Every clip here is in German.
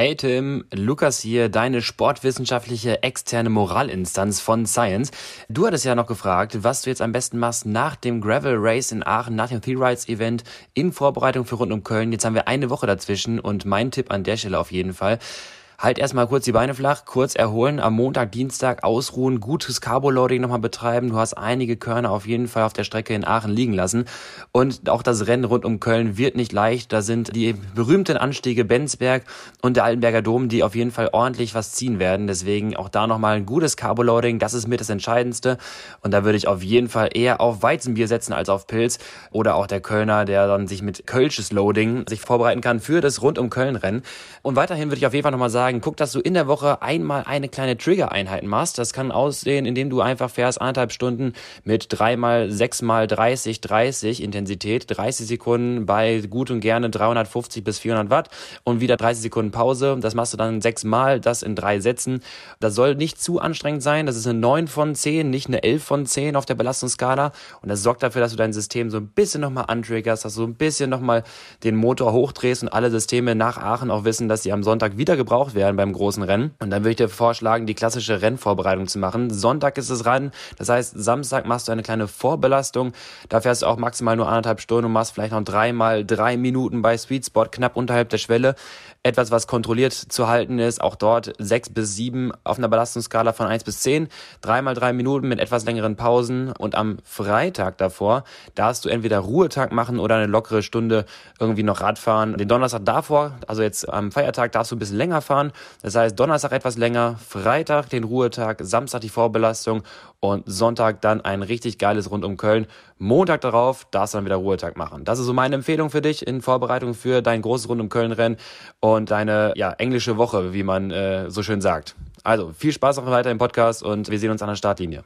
Hey Tim, Lukas hier, deine sportwissenschaftliche externe Moralinstanz von Science. Du hattest ja noch gefragt, was du jetzt am besten machst nach dem Gravel Race in Aachen, nach dem Three-Rides Event in Vorbereitung für rund um Köln. Jetzt haben wir eine Woche dazwischen und mein Tipp an der Stelle auf jeden Fall, halt erstmal kurz die Beine flach, kurz erholen, am Montag, Dienstag ausruhen, gutes Carboloading nochmal betreiben. Du hast einige Körner auf jeden Fall auf der Strecke in Aachen liegen lassen. Und auch das Rennen rund um Köln wird nicht leicht. Da sind die berühmten Anstiege Benzberg und der Altenberger Dom, die auf jeden Fall ordentlich was ziehen werden. Deswegen auch da nochmal ein gutes Carboloading. Das ist mit das Entscheidendste. Und da würde ich auf jeden Fall eher auf Weizenbier setzen als auf Pilz. Oder auch der Kölner, der dann sich mit Kölsches Loading sich vorbereiten kann für das rund um Köln Rennen. Und weiterhin würde ich auf jeden Fall nochmal sagen, sagen, guck, dass du in der Woche einmal eine kleine Trigger-Einheit machst. Das kann aussehen, indem du einfach fährst anderthalb Stunden mit dreimal, sechsmal 30, 30 Intensität, 30 Sekunden bei gut und gerne 350 bis 400 Watt und wieder 30 Sekunden Pause. Das machst du dann sechsmal, das in drei Sätzen. Das soll nicht zu anstrengend sein. Das ist eine 9 von 10, nicht eine 11 von 10 auf der Belastungsskala. Und das sorgt dafür, dass du dein System so ein bisschen nochmal antriggerst, dass du ein bisschen nochmal den Motor hochdrehst und alle Systeme nach Aachen auch wissen, dass sie am Sonntag wieder gebraucht werden werden beim großen Rennen. Und dann würde ich dir vorschlagen, die klassische Rennvorbereitung zu machen. Sonntag ist es Rennen. Das heißt, Samstag machst du eine kleine Vorbelastung. Da fährst du auch maximal nur anderthalb Stunden und machst vielleicht noch dreimal drei Minuten bei Sweet Spot, knapp unterhalb der Schwelle. Etwas, was kontrolliert zu halten ist. Auch dort sechs bis sieben auf einer Belastungsskala von eins bis zehn. Dreimal drei Minuten mit etwas längeren Pausen. Und am Freitag davor darfst du entweder Ruhetag machen oder eine lockere Stunde irgendwie noch Radfahren. Den Donnerstag davor, also jetzt am Feiertag, darfst du ein bisschen länger fahren. Das heißt, Donnerstag etwas länger, Freitag den Ruhetag, Samstag die Vorbelastung und Sonntag dann ein richtig geiles Rund um Köln. Montag darauf darfst du dann wieder Ruhetag machen. Das ist so meine Empfehlung für dich in Vorbereitung für dein großes Rund um Köln Rennen und deine ja, englische Woche, wie man äh, so schön sagt. Also viel Spaß noch weiter im Podcast und wir sehen uns an der Startlinie.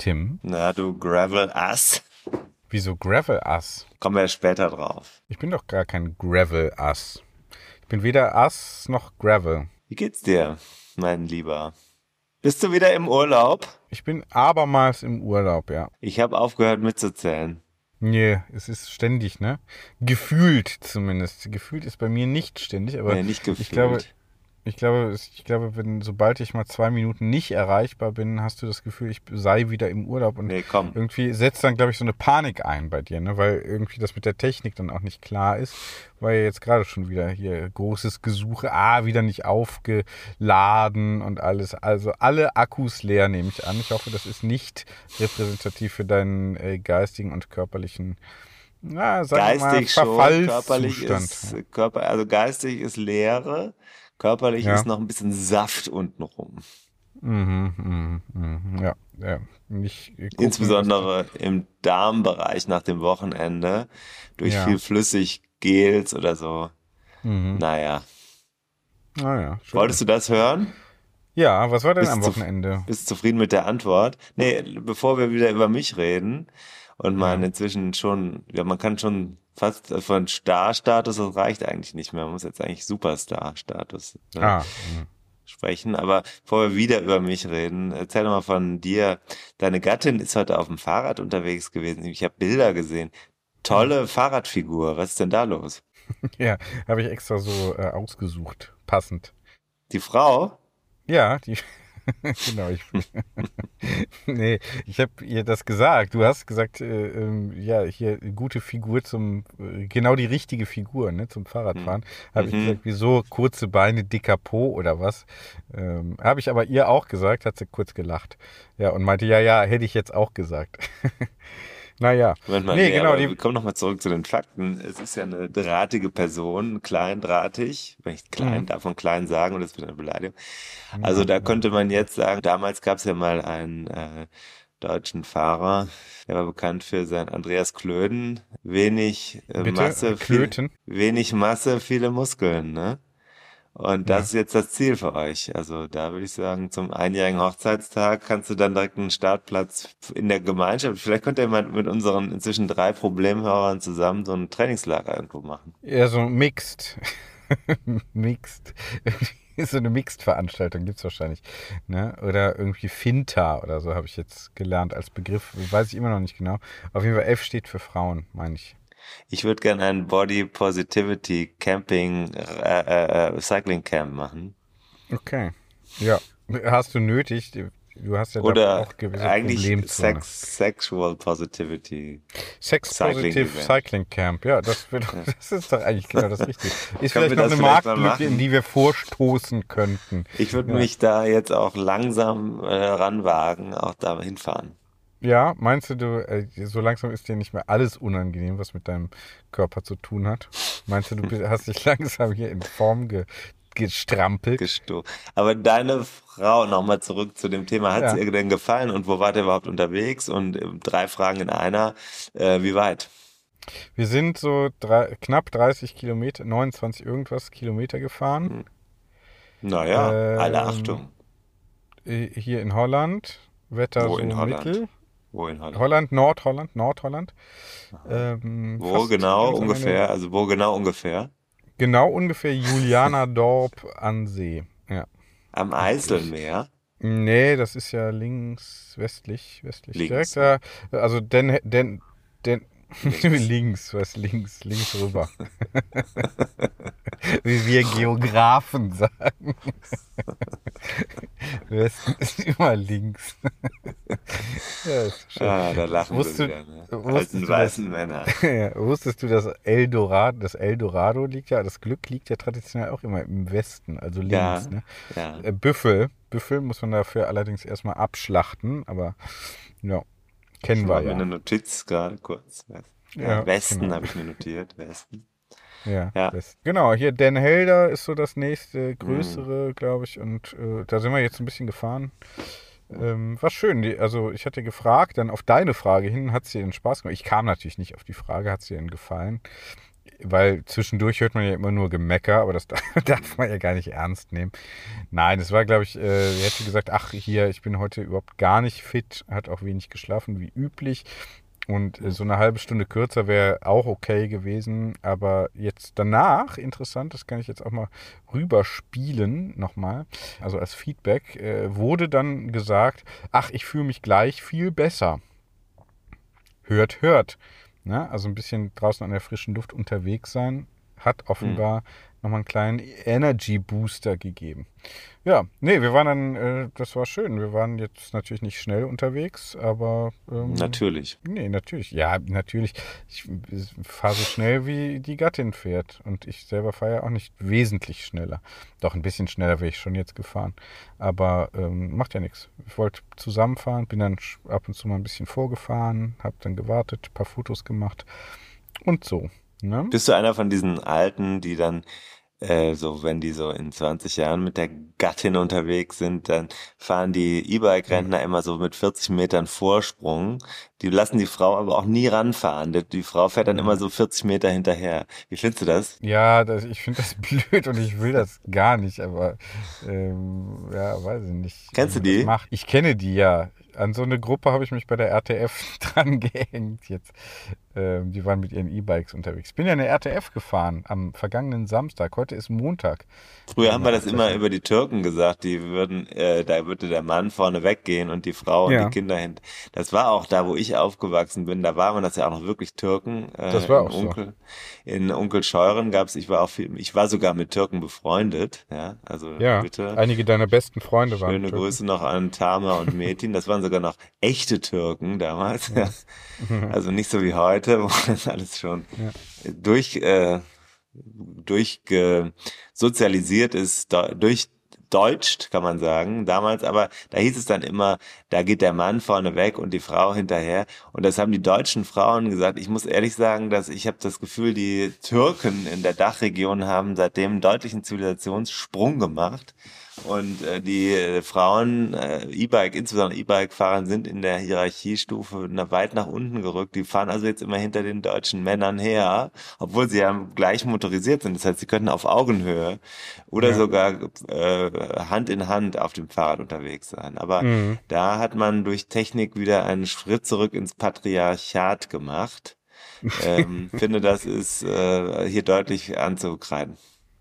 Tim. Na, du Gravel-Ass. Wieso Gravel-Ass? Kommen wir später drauf. Ich bin doch gar kein Gravel-Ass. Ich bin weder Ass noch Gravel. Wie geht's dir, mein Lieber? Bist du wieder im Urlaub? Ich bin abermals im Urlaub, ja. Ich habe aufgehört mitzuzählen. Nee, es ist ständig, ne? Gefühlt zumindest. Gefühlt ist bei mir nicht ständig, aber nee, nicht gefühlt. ich glaube, ich glaube, ich glaube, wenn sobald ich mal zwei Minuten nicht erreichbar bin, hast du das Gefühl, ich sei wieder im Urlaub und nee, irgendwie setzt dann, glaube ich, so eine Panik ein bei dir, ne? Weil irgendwie das mit der Technik dann auch nicht klar ist, weil jetzt gerade schon wieder hier großes Gesuche, ah, wieder nicht aufgeladen und alles. Also alle Akkus leer nehme ich an. Ich hoffe, das ist nicht repräsentativ für deinen äh, geistigen und körperlichen ja, geistig mal, schon, körperlich ist Körper, also geistig ist Leere Körperlich ja. ist noch ein bisschen Saft untenrum. Mhm, mhm, mhm. Ja, ja. Nicht Insbesondere im Darmbereich nach dem Wochenende durch ja. viel Flüssiggels oder so. Mhm. Naja. Naja. Ah, Wolltest du das hören? Ja, was war denn bist am Wochenende? bist du zufrieden mit der Antwort? Nee, bevor wir wieder über mich reden und man inzwischen schon, ja, man kann schon fast von Star-Status, das reicht eigentlich nicht mehr. Man muss jetzt eigentlich Superstar-Status ne, ah, sprechen. Aber bevor wir wieder über mich reden, erzähl doch mal von dir. Deine Gattin ist heute auf dem Fahrrad unterwegs gewesen. Ich habe Bilder gesehen. Tolle Fahrradfigur. Was ist denn da los? Ja, habe ich extra so äh, ausgesucht. Passend. Die Frau? Ja, die, genau, ich. nee, ich habe ihr das gesagt. Du hast gesagt, äh, äh, ja, hier gute Figur zum, äh, genau die richtige Figur, ne, zum Fahrradfahren. Mhm. Habe ich gesagt, wieso kurze Beine, dicker Po oder was? Ähm, habe ich aber ihr auch gesagt, hat sie kurz gelacht. Ja, und meinte, ja, ja, hätte ich jetzt auch gesagt. Naja. Moment mal, nee, nee genau. Wir kommen nochmal zurück zu den Fakten. Es ist ja eine drahtige Person, kleindrahtig, wenn ich klein, mhm. darf man klein sagen und das wird eine Beleidigung. Also da könnte man jetzt sagen, damals gab es ja mal ein äh, deutschen Fahrer. Er war bekannt für sein Andreas Klöden. Wenig äh, Bitte? Masse, viel, wenig Masse, viele Muskeln, ne? Und das Ja. ist jetzt das Ziel für euch. Also da würde ich sagen, zum einjährigen Hochzeitstag kannst du dann direkt einen Startplatz in der Gemeinschaft. Vielleicht könnte jemand mit unseren inzwischen drei Problemhörern zusammen so ein Trainingslager irgendwo machen. Ja, so mixed. mixed. so eine Mixed-Veranstaltung gibt's wahrscheinlich. Ne? Oder irgendwie Finta oder so habe ich jetzt gelernt als Begriff. Weiß ich immer noch nicht genau. Auf jeden Fall F steht für Frauen, meine ich. Ich würde gerne ein Body Positivity Camping äh, äh, Cycling Camp machen. Okay. Ja. Hast du nötig? Du hast ja Oder auch gewisse eigentlich. Sex, Sexual Positivity. Sex Cycling Positive Event. Cycling Camp. Ja, das, wird, das ist doch eigentlich genau das Richtige. Ist vielleicht noch eine Marktlücke, in die wir vorstoßen könnten. Ich würde Ja. mich da jetzt auch langsam äh, ranwagen, auch da hinfahren. Ja, meinst du, du äh, so langsam ist dir nicht mehr alles unangenehm, was mit deinem Körper zu tun hat? Meinst du, du bist, hast dich langsam hier in Form ge, gestrampelt? Gesto Aber deine Frau, nochmal zurück zu dem Thema, hat Ja. es ihr denn gefallen und wo wart ihr überhaupt unterwegs? Und äh, drei Fragen in einer, äh, wie weit? Wir sind so drei, knapp 30 Kilometer, 29 irgendwas Kilometer gefahren. Naja, alle Ähm, Achtung. Äh, Hier in Holland. Wetter Wo so in Holland? mittel. Wo in Holland? Holland, Nordholland, Nordholland. Ähm, Wo genau ungefähr? Also wo genau ungefähr? Genau ungefähr Julianadorp an See. Ja. Am Eiselmeer. Nee, das ist ja links, westlich, westlich. Links. Direkt da, also den, den, den, links, was links, links rüber. Wie wir Geografen sagen. Westen ist immer links. ja, ist schön. Ah, da lachen Wusstest wir du- wieder. Ne? Alten weißen Männer. Ja, wusstest du, dass Eldorado, das Eldorado liegt ja, das Glück liegt ja traditionell auch immer im Westen, also links. Ja, Ne? ja. Äh, Büffel, Büffel muss man dafür allerdings erstmal abschlachten, aber ja, kennen Ich wir ja. eine Notiz gerade kurz. Ja, Ja, Westen genau. habe ich mir notiert. Westen. Ja, Ja. Genau, hier Den Helder ist so das Mhm. nächste, größere, glaube ich, und äh, da sind wir jetzt ein bisschen gefahren. Ähm, war schön. Die, also ich hatte gefragt, dann auf deine Frage hin, hat es dir den Spaß gemacht? Ich kam natürlich nicht auf die Frage, hat es dir denn gefallen? Weil zwischendurch hört man ja immer nur Gemecker, aber das darf man ja gar nicht ernst nehmen. Nein, es war, glaube ich, äh, hätte gesagt, ach hier, ich bin heute überhaupt gar nicht fit, hat auch wenig geschlafen wie üblich. Und äh, so eine halbe Stunde kürzer wäre auch okay gewesen. Aber jetzt danach, interessant, das kann ich jetzt auch mal rüberspielen nochmal, also als Feedback, äh, wurde dann gesagt, ach, ich fühle mich gleich viel besser. Hört, hört. Ne? Also ein bisschen draußen an der frischen Luft unterwegs sein, hat offenbar nochmal einen kleinen Energy Booster gegeben. Ja, nee, wir waren dann, äh, das war schön. Wir waren jetzt natürlich nicht schnell unterwegs, aber ähm, Natürlich. Nee, natürlich. Ja, natürlich. Ich fahre so schnell, wie die Gattin fährt. Und ich selber fahre ja auch nicht wesentlich schneller. Doch, ein bisschen schneller wäre ich schon jetzt gefahren. Aber ähm, macht ja nichts. Ich wollte zusammenfahren, bin dann ab und zu mal ein bisschen vorgefahren, habe dann gewartet, ein paar Fotos gemacht und so. Ne? Bist du einer von diesen Alten, die dann äh, so, wenn die so in 20 Jahren mit der Gattin unterwegs sind, dann fahren die E-Bike-Rentner immer so mit 40 Metern Vorsprung. Die lassen die Frau aber auch nie ranfahren. Die, die Frau fährt dann immer so 40 Meter hinterher. Wie findest du das? Ja, das, ich finde das blöd und ich will das gar nicht, aber ähm, ja, weiß ich nicht. Kennst du das die? Macht. Ich kenne die ja. An so eine Gruppe habe ich mich bei der RTF dran gehängt jetzt. Ähm, die waren mit ihren E-Bikes unterwegs. Ich bin ja eine RTF gefahren am vergangenen Samstag. Heute ist Montag. Früher haben wir das immer über die Türken gesagt, die würden, äh, da würde der Mann vorne weggehen und die Frau und Ja. die Kinder hin. Das war auch da, wo ich aufgewachsen bin, da waren das ja auch noch wirklich Türken. Äh, Das war in auch so. Onkel, In Onkel Scheuren gab's, ich war auch viel, ich war sogar mit Türken befreundet, ja, also Ja, bitte. einige deiner besten Freunde waren Schöne. Grüße noch an Tama und Metin. Das waren sogar noch echte Türken damals. Ja. Also nicht so wie heute, wo das alles schon durch, äh, durch sozialisiert ist, durch entdeutscht, kann man sagen, damals, aber da hieß es dann immer, da geht der Mann vorne weg und die Frau hinterher. Und das haben die deutschen Frauen gesagt. Ich muss ehrlich sagen, dass ich habe das Gefühl, die Türken in der Dachregion haben seitdem einen deutlichen Zivilisationssprung gemacht. Und äh, die äh, Frauen, äh, E-Bike, insbesondere E-Bike-Fahrer, sind in der Hierarchiestufe weit nach unten gerückt. Die fahren also jetzt immer hinter den deutschen Männern her, obwohl sie ja gleich motorisiert sind. Das heißt, sie könnten auf Augenhöhe oder ja. sogar äh, Hand in Hand auf dem Fahrrad unterwegs sein. Aber mhm. da hat man durch Technik wieder einen Schritt zurück ins Patriarchat gemacht. ähm, finde, das ist äh, hier deutlich anzukreiden.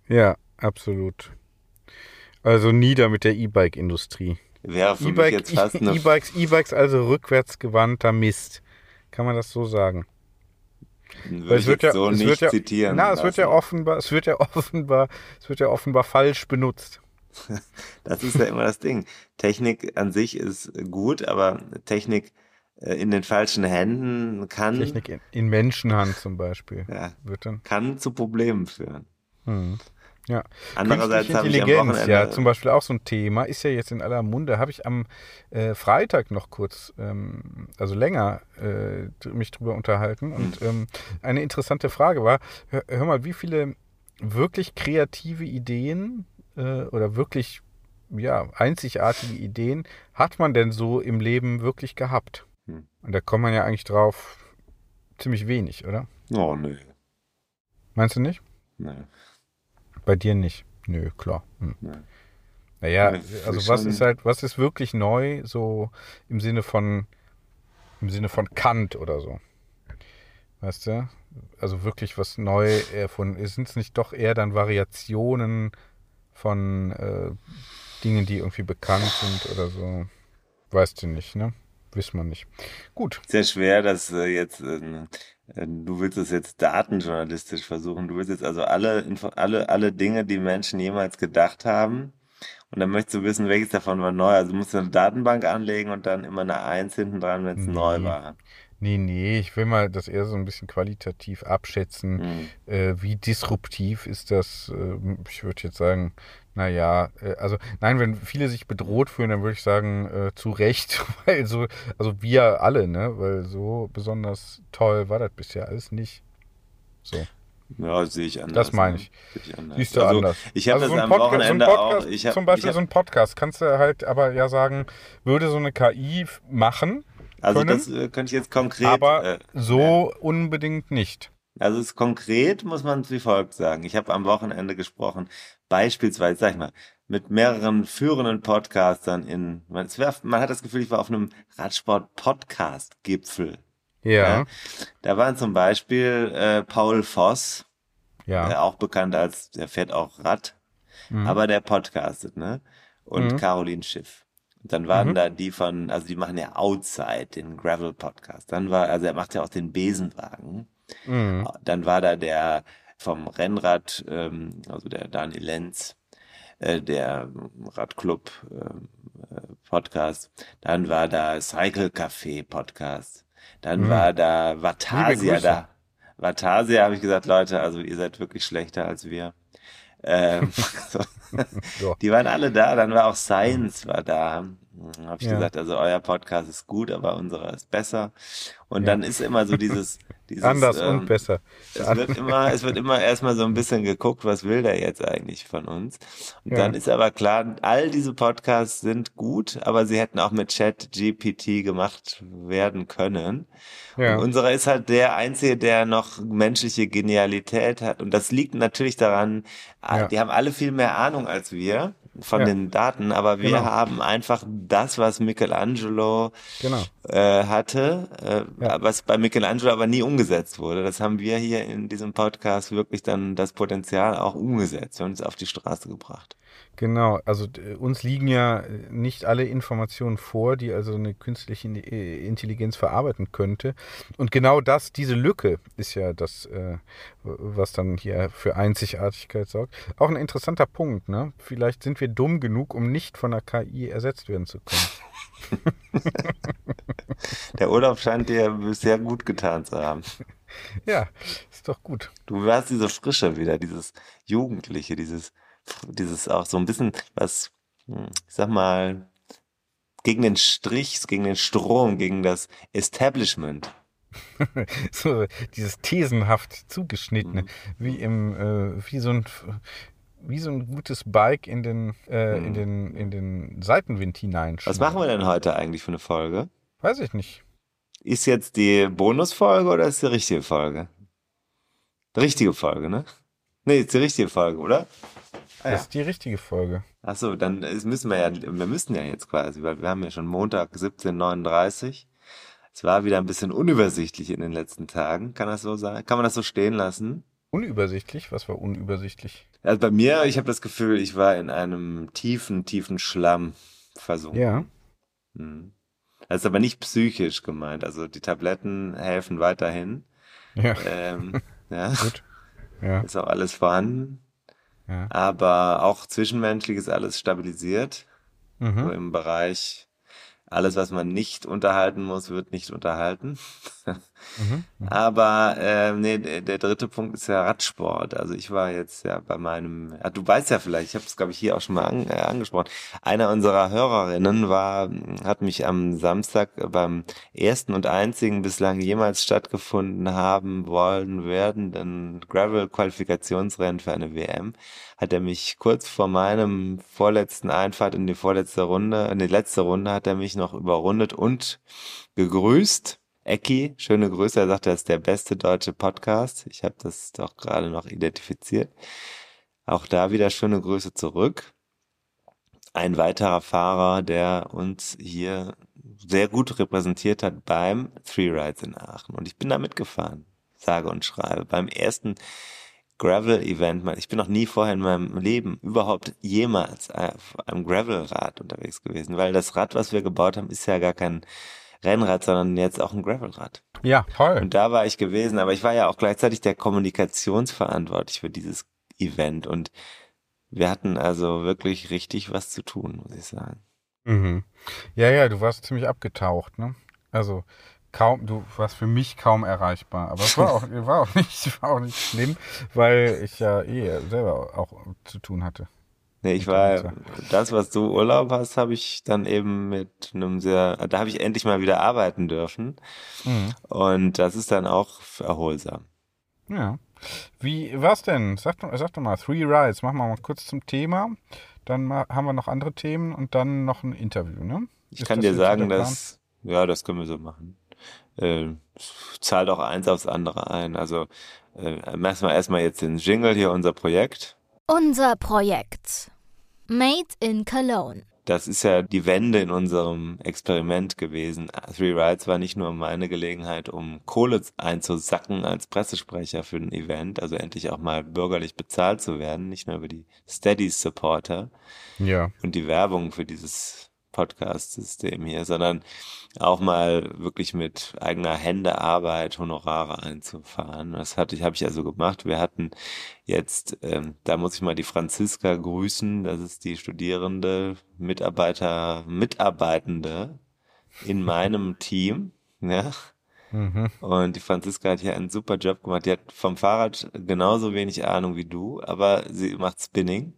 Ja, absolut. Also nieder mit der E-Bike-Industrie. Wäre für e mich jetzt fast eine... E-Bikes, E-Bikes also rückwärtsgewandter Mist. Kann man das so sagen? Würde es wird ja, so es nicht ja, zitieren. Na, es wird ja offenbar, es wird ja offenbar, es wird ja offenbar falsch benutzt. das ist ja immer das Ding. Technik an sich ist gut, aber Technik äh, in den falschen Händen kann. Technik in, in Menschenhand zum Beispiel. Ja, wird dann. Kann zu Problemen führen. Hm. Ja. Andererseits habe ich am ja zum Beispiel auch so ein Thema, ist ja jetzt in aller Munde, habe ich am äh, Freitag noch kurz, ähm, also länger äh, mich drüber unterhalten und hm. ähm, eine interessante Frage war, hör, hör, mal, wie viele wirklich kreative Ideen äh, oder wirklich ja, einzigartige Ideen hat man denn so im Leben wirklich gehabt? Hm. Und da kommt man ja eigentlich drauf ziemlich wenig, oder? Oh, nö. Meinst du nicht? Nee. Bei dir nicht. Nö, klar. Hm. Nee. Naja, also was ist halt, was ist wirklich neu, so im Sinne von, im Sinne von Kant oder so? Weißt du? Also wirklich was neu erfunden. Sind es nicht doch eher dann Variationen von äh, Dingen, die irgendwie bekannt sind oder so? Weißt du nicht, ne? Wissen wir nicht. Gut. Sehr schwer, das äh, jetzt äh, äh, du willst es jetzt datenjournalistisch versuchen. Du willst jetzt also alle, alle, alle Dinge, die Menschen jemals gedacht haben. Und dann möchtest du wissen, welches davon war neu. Also musst du eine Datenbank anlegen und dann immer eine Eins hinten dran, wenn es nee. neu war. Nee, nee, ich will mal das eher so ein bisschen qualitativ abschätzen. Mhm. Äh, wie disruptiv ist das? Äh, ich würde jetzt sagen, naja, äh, also nein, wenn viele sich bedroht fühlen, dann würde ich sagen, äh, zu Recht, weil so, also wir alle, ne, weil so besonders toll war das bisher alles nicht. So. Ja, sehe ich anders. Das meine ich. Ne? ich anders. Siehst du also, anders. Ich habe also das so am Podcast, Wochenende so Podcast, auch. Ich hab, zum Beispiel hab, so ein Podcast. Kannst du halt aber ja sagen, würde so eine KI machen. Also können, das äh, könnte ich jetzt konkret. Aber äh, so ja. unbedingt nicht. Also es konkret muss man wie folgt sagen. Ich habe am Wochenende gesprochen, beispielsweise, sag ich mal, mit mehreren führenden Podcastern in, man, wär, man hat das Gefühl, ich war auf einem Radsport-Podcast-Gipfel. Ja. ja. Da waren zum Beispiel äh, Paul Voss, ja. Äh, auch bekannt als, der fährt auch Rad, mhm. aber der podcastet, ne? Und mhm. Caroline Schiff. Dann waren mhm. da die von, also die machen ja Outside, den Gravel-Podcast. Dann war, also er macht ja auch den Besenwagen. Mhm. Dann war da der vom Rennrad, ähm, also der Daniel Lenz, äh, der Radclub äh, Podcast. Dann war da Cycle Café Podcast. Dann mhm. war da Vatasia da. Vatasia habe ich gesagt, Leute, also ihr seid wirklich schlechter als wir. Ähm, so. Die waren alle da, dann war auch Science war da. Habe ich ja. gesagt, also euer Podcast ist gut, aber unserer ist besser. Und ja. dann ist immer so dieses, dieses anders ähm, und besser. Es wird immer, es wird immer erstmal so ein bisschen geguckt, was will der jetzt eigentlich von uns? Und ja. dann ist aber klar, all diese Podcasts sind gut, aber sie hätten auch mit Chat GPT gemacht werden können. Ja. Und unserer ist halt der einzige, der noch menschliche Genialität hat. Und das liegt natürlich daran, die haben alle viel mehr Ahnung als wir von ja. den Daten, aber wir genau. haben einfach das, was Michelangelo genau. äh, hatte, äh, ja. was bei Michelangelo aber nie umgesetzt wurde. Das haben wir hier in diesem Podcast wirklich dann das Potenzial auch umgesetzt und es auf die Straße gebracht. Genau, also uns liegen ja nicht alle Informationen vor, die also eine künstliche äh, Intelligenz verarbeiten könnte. Und genau das, diese Lücke ist ja das, äh, was dann hier für Einzigartigkeit sorgt. Auch ein interessanter Punkt, ne? Vielleicht sind wir dumm genug, um nicht von der KI ersetzt werden zu können. Der Urlaub scheint dir bisher gut getan zu haben. Ja, ist doch gut. Du hast diese Frische wieder, dieses Jugendliche, dieses dieses auch so ein bisschen was hm, ich sag mal, gegen den Strich, gegen den Strom, gegen das Establishment. so dieses thesenhaft zugeschnittene, mhm. wie im, äh, wie so ein wie so ein gutes Bike in den, äh, mhm. in den, in den Seitenwind hinein. Was machen wir denn heute eigentlich für eine Folge? Weiß ich nicht. Ist jetzt die Bonusfolge oder ist die richtige Folge? Richtige Folge, ne? Nee, ist die richtige Folge, oder? Ah, das ist die richtige Folge. Achso, dann müssen wir ja, wir müssen ja jetzt quasi, weil wir haben ja schon Montag 17.39 Es war wieder ein bisschen unübersichtlich in den letzten Tagen. Kann das so sein? Kann man das so stehen lassen? Unübersichtlich? Was war unübersichtlich? Also bei mir, ich habe das Gefühl, ich war in einem tiefen, tiefen Schlamm versunken. Ja. Hm. Das ist aber nicht psychisch gemeint. Also die Tabletten helfen weiterhin. Ja. Ähm, ja. Gut. Ja. Ist auch alles vorhanden. Ja. Aber auch zwischenmenschlich ist alles stabilisiert. Mhm. So im Bereich alles, was man nicht unterhalten muss, wird nicht unterhalten. Mhm, mhm. Aber äh, nee, der dritte Punkt ist ja Radsport. Also ich war jetzt ja bei meinem, ja, du weißt ja vielleicht, ich habe es glaube ich hier auch schon mal an, äh, angesprochen. Einer unserer Hörerinnen war, hat mich am Samstag beim ersten und einzigen bislang jemals stattgefunden haben wollen werdenden Gravel-Qualifikationsrennen für eine WM hat er mich kurz vor meinem vorletzten Einfahrt in die vorletzte Runde, in die letzte Runde hat er mich noch überrundet und gegrüßt. Ecki, schöne Grüße. Er sagte, er ist der beste deutsche Podcast. Ich habe das doch gerade noch identifiziert. Auch da wieder schöne Grüße zurück. Ein weiterer Fahrer, der uns hier sehr gut repräsentiert hat beim Three Rides in Aachen. Und ich bin da mitgefahren, sage und schreibe. Beim ersten Gravel-Event. Ich bin noch nie vorher in meinem Leben überhaupt jemals auf einem Gravel-Rad unterwegs gewesen, weil das Rad, was wir gebaut haben, ist ja gar kein Rennrad, sondern jetzt auch ein Gravelrad. Ja, toll. Und da war ich gewesen, aber ich war ja auch gleichzeitig der Kommunikationsverantwortlich für dieses Event und wir hatten also wirklich richtig was zu tun, muss ich sagen. Mhm. Ja, ja, du warst ziemlich abgetaucht, ne? Also kaum, du warst für mich kaum erreichbar. Aber es war auch, war auch, nicht, war auch nicht schlimm, weil ich ja eh selber auch zu tun hatte. Nee, ich war, das, was du Urlaub hast, habe ich dann eben mit einem sehr, da habe ich endlich mal wieder arbeiten dürfen. Mhm. Und das ist dann auch erholsam. Ja. Wie war's denn? Sag, sag doch mal, Three Rides, machen wir mal kurz zum Thema. Dann haben wir noch andere Themen und dann noch ein Interview, ne? Ich ist kann dir sagen, dass, ja, das können wir so machen äh, zahlt auch eins aufs andere ein. Also äh, erstmal erstmal jetzt den Jingle hier, unser Projekt. Unser Projekt. Made in Cologne. Das ist ja die Wende in unserem Experiment gewesen. Three Rides war nicht nur meine Gelegenheit, um Kohle einzusacken als Pressesprecher für ein Event, also endlich auch mal bürgerlich bezahlt zu werden, nicht nur über die Steady Supporter ja. und die Werbung für dieses Podcast-System hier, sondern auch mal wirklich mit eigener Hände Arbeit Honorare einzufahren. Das hatte ich, habe ich also gemacht. Wir hatten jetzt, ähm, da muss ich mal die Franziska grüßen. Das ist die Studierende, Mitarbeiter, Mitarbeitende in meinem Team. Ja. Mhm. Und die Franziska hat hier einen super Job gemacht. Die hat vom Fahrrad genauso wenig Ahnung wie du, aber sie macht Spinning.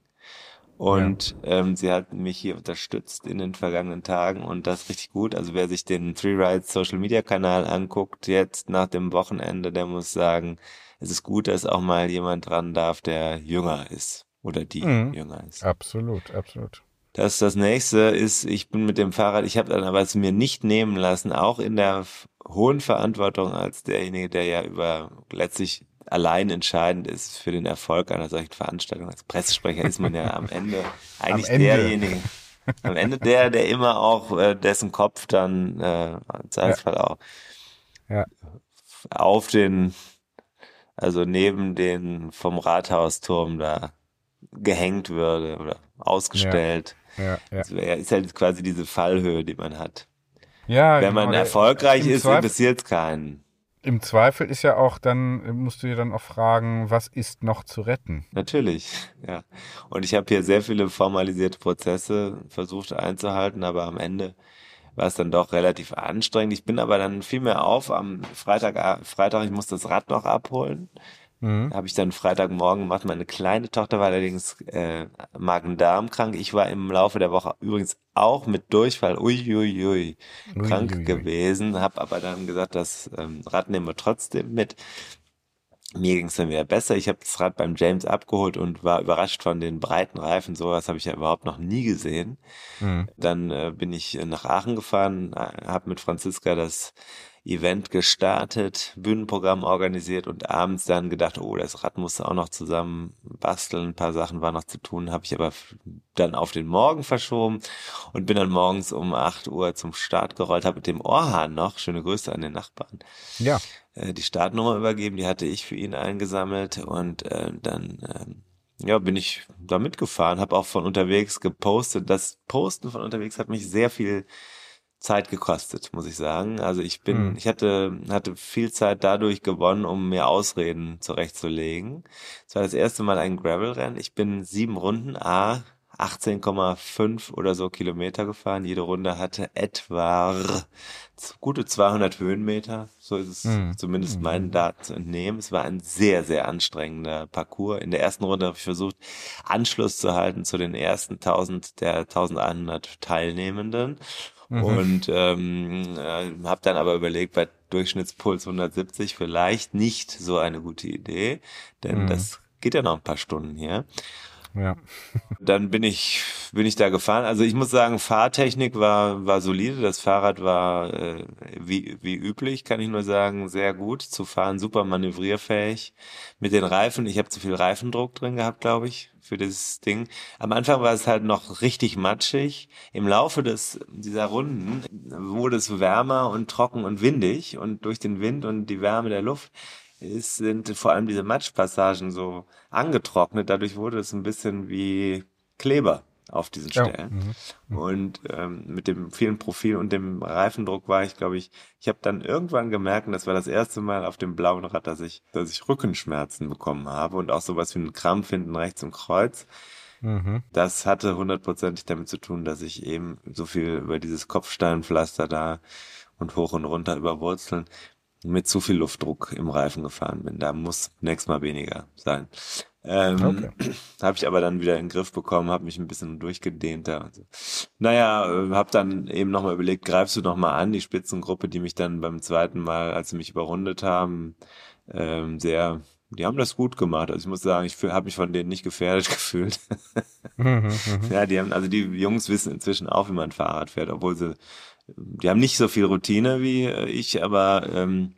Und ja. ähm, sie hat mich hier unterstützt in den vergangenen Tagen und das richtig gut. Also wer sich den Three Rides Social Media Kanal anguckt, jetzt nach dem Wochenende, der muss sagen, es ist gut, dass auch mal jemand dran darf, der jünger ist oder die mhm. jünger ist. Absolut, absolut. Das das nächste ist, ich bin mit dem Fahrrad, ich habe dann aber es mir nicht nehmen lassen, auch in der hohen Verantwortung als derjenige, der ja über letztlich allein entscheidend ist für den Erfolg einer solchen Veranstaltung. Als Pressesprecher ist man ja am Ende eigentlich am Ende. derjenige, am Ende der, der immer auch, äh, dessen Kopf dann äh, im Zweifelsfall ja. auch ja. auf den, also neben den vom Rathausturm da gehängt würde oder ausgestellt. Ja, ja, ist halt quasi diese Fallhöhe, die man hat. Ja, Wenn man genau, erfolgreich ist, interessiert es keinen. Im Zweifel ist ja auch, dann musst du dir dann auch fragen, was ist noch zu retten? Natürlich, ja. Und ich habe hier sehr viele formalisierte Prozesse versucht einzuhalten, aber am Ende war es dann doch relativ anstrengend. Ich bin aber dann viel mehr auf am Freitag, Freitag, ich muss das Rad noch abholen. Mhm. Habe ich dann Freitagmorgen gemacht. Meine kleine Tochter war allerdings äh, Magen-Darm krank. Ich war im Laufe der Woche übrigens auch mit Durchfall, uiuiui, ui, ui, krank ui, gewesen. Habe aber dann gesagt, das ähm, Rad nehmen wir trotzdem mit. Mir ging es dann wieder besser. Ich habe das Rad beim James abgeholt und war überrascht von den breiten Reifen. Sowas habe ich ja überhaupt noch nie gesehen. Mhm. Dann äh, bin ich nach Aachen gefahren, äh, habe mit Franziska das Event gestartet, Bühnenprogramm organisiert und abends dann gedacht, oh, das Rad musste auch noch zusammen basteln, ein paar Sachen war noch zu tun, habe ich aber dann auf den Morgen verschoben und bin dann morgens um 8 Uhr zum Start gerollt, habe mit dem Ohrhahn noch, schöne Grüße an den Nachbarn, ja. Äh, die Startnummer übergeben, die hatte ich für ihn eingesammelt und äh, dann äh, ja, bin ich da mitgefahren, habe auch von unterwegs gepostet. Das Posten von unterwegs hat mich sehr viel Zeit gekostet, muss ich sagen. Also ich bin, hm. ich hatte, hatte viel Zeit dadurch gewonnen, um mir Ausreden zurechtzulegen. Es war das erste Mal ein Gravel-Rennen. Ich bin sieben Runden, a 18,5 oder so Kilometer gefahren. Jede Runde hatte etwa gute 200 Höhenmeter. So ist es hm. zumindest hm. meinen Daten zu entnehmen. Es war ein sehr, sehr anstrengender Parcours. In der ersten Runde habe ich versucht, Anschluss zu halten zu den ersten 1000 der 1100 Teilnehmenden Mhm. Und ähm, äh, habe dann aber überlegt, bei Durchschnittspuls 170 vielleicht nicht so eine gute Idee, denn mhm. das geht ja noch ein paar Stunden hier. Ja. Dann bin ich bin ich da gefahren. Also ich muss sagen, Fahrtechnik war war solide. Das Fahrrad war äh, wie wie üblich, kann ich nur sagen, sehr gut zu fahren, super manövrierfähig. Mit den Reifen, ich habe zu viel Reifendruck drin gehabt, glaube ich, für dieses Ding. Am Anfang war es halt noch richtig matschig. Im Laufe des dieser Runden wurde es wärmer und trocken und windig und durch den Wind und die Wärme der Luft ist, sind vor allem diese Matschpassagen so angetrocknet. Dadurch wurde es ein bisschen wie Kleber auf diesen Stellen. Ja. Mhm. mhm. Und ähm, mit dem vielen Profil und dem Reifendruck war ich, glaube ich, ich habe dann irgendwann gemerkt, und das war das erste Mal auf dem blauen Rad, dass ich, dass ich Rückenschmerzen bekommen habe und auch sowas wie einen Krampf hinten rechts im Kreuz. Mhm. Das hatte hundertprozentig damit zu tun, dass ich eben so viel über dieses Kopfsteinpflaster da und hoch und runter über Wurzeln mit zu viel Luftdruck im Reifen gefahren bin. Da muss nächstes Mal weniger sein. Ähm, okay. Habe ich aber dann wieder in den Griff bekommen, habe mich ein bisschen durchgedehnt da. Und so. Naja, äh, habe dann eben nochmal überlegt, greifst du nochmal an, die Spitzengruppe, die mich dann beim zweiten Mal, als sie mich überrundet haben, ähm, sehr, die haben das gut gemacht. Also ich muss sagen, ich habe mich von denen nicht gefährdet gefühlt. Mhm, mhm, ja, die haben, also die Jungs wissen inzwischen auch, wie man Fahrrad fährt, obwohl sie die haben nicht so viel Routine wie äh, ich, aber ähm,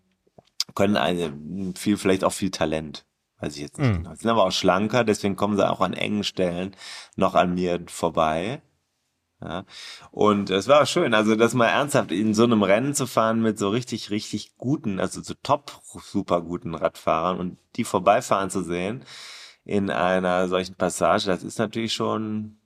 können eine, viel, vielleicht auch viel Talent. Weiß ich jetzt nicht mhm. genau. Sind aber auch schlanker, deswegen kommen sie auch an engen Stellen noch an mir vorbei. Ja. Und es war schön, also das mal ernsthaft in so einem Rennen zu fahren mit so richtig, richtig guten, also so top super guten Radfahrern und die vorbeifahren zu sehen in einer solchen Passage, das ist natürlich schon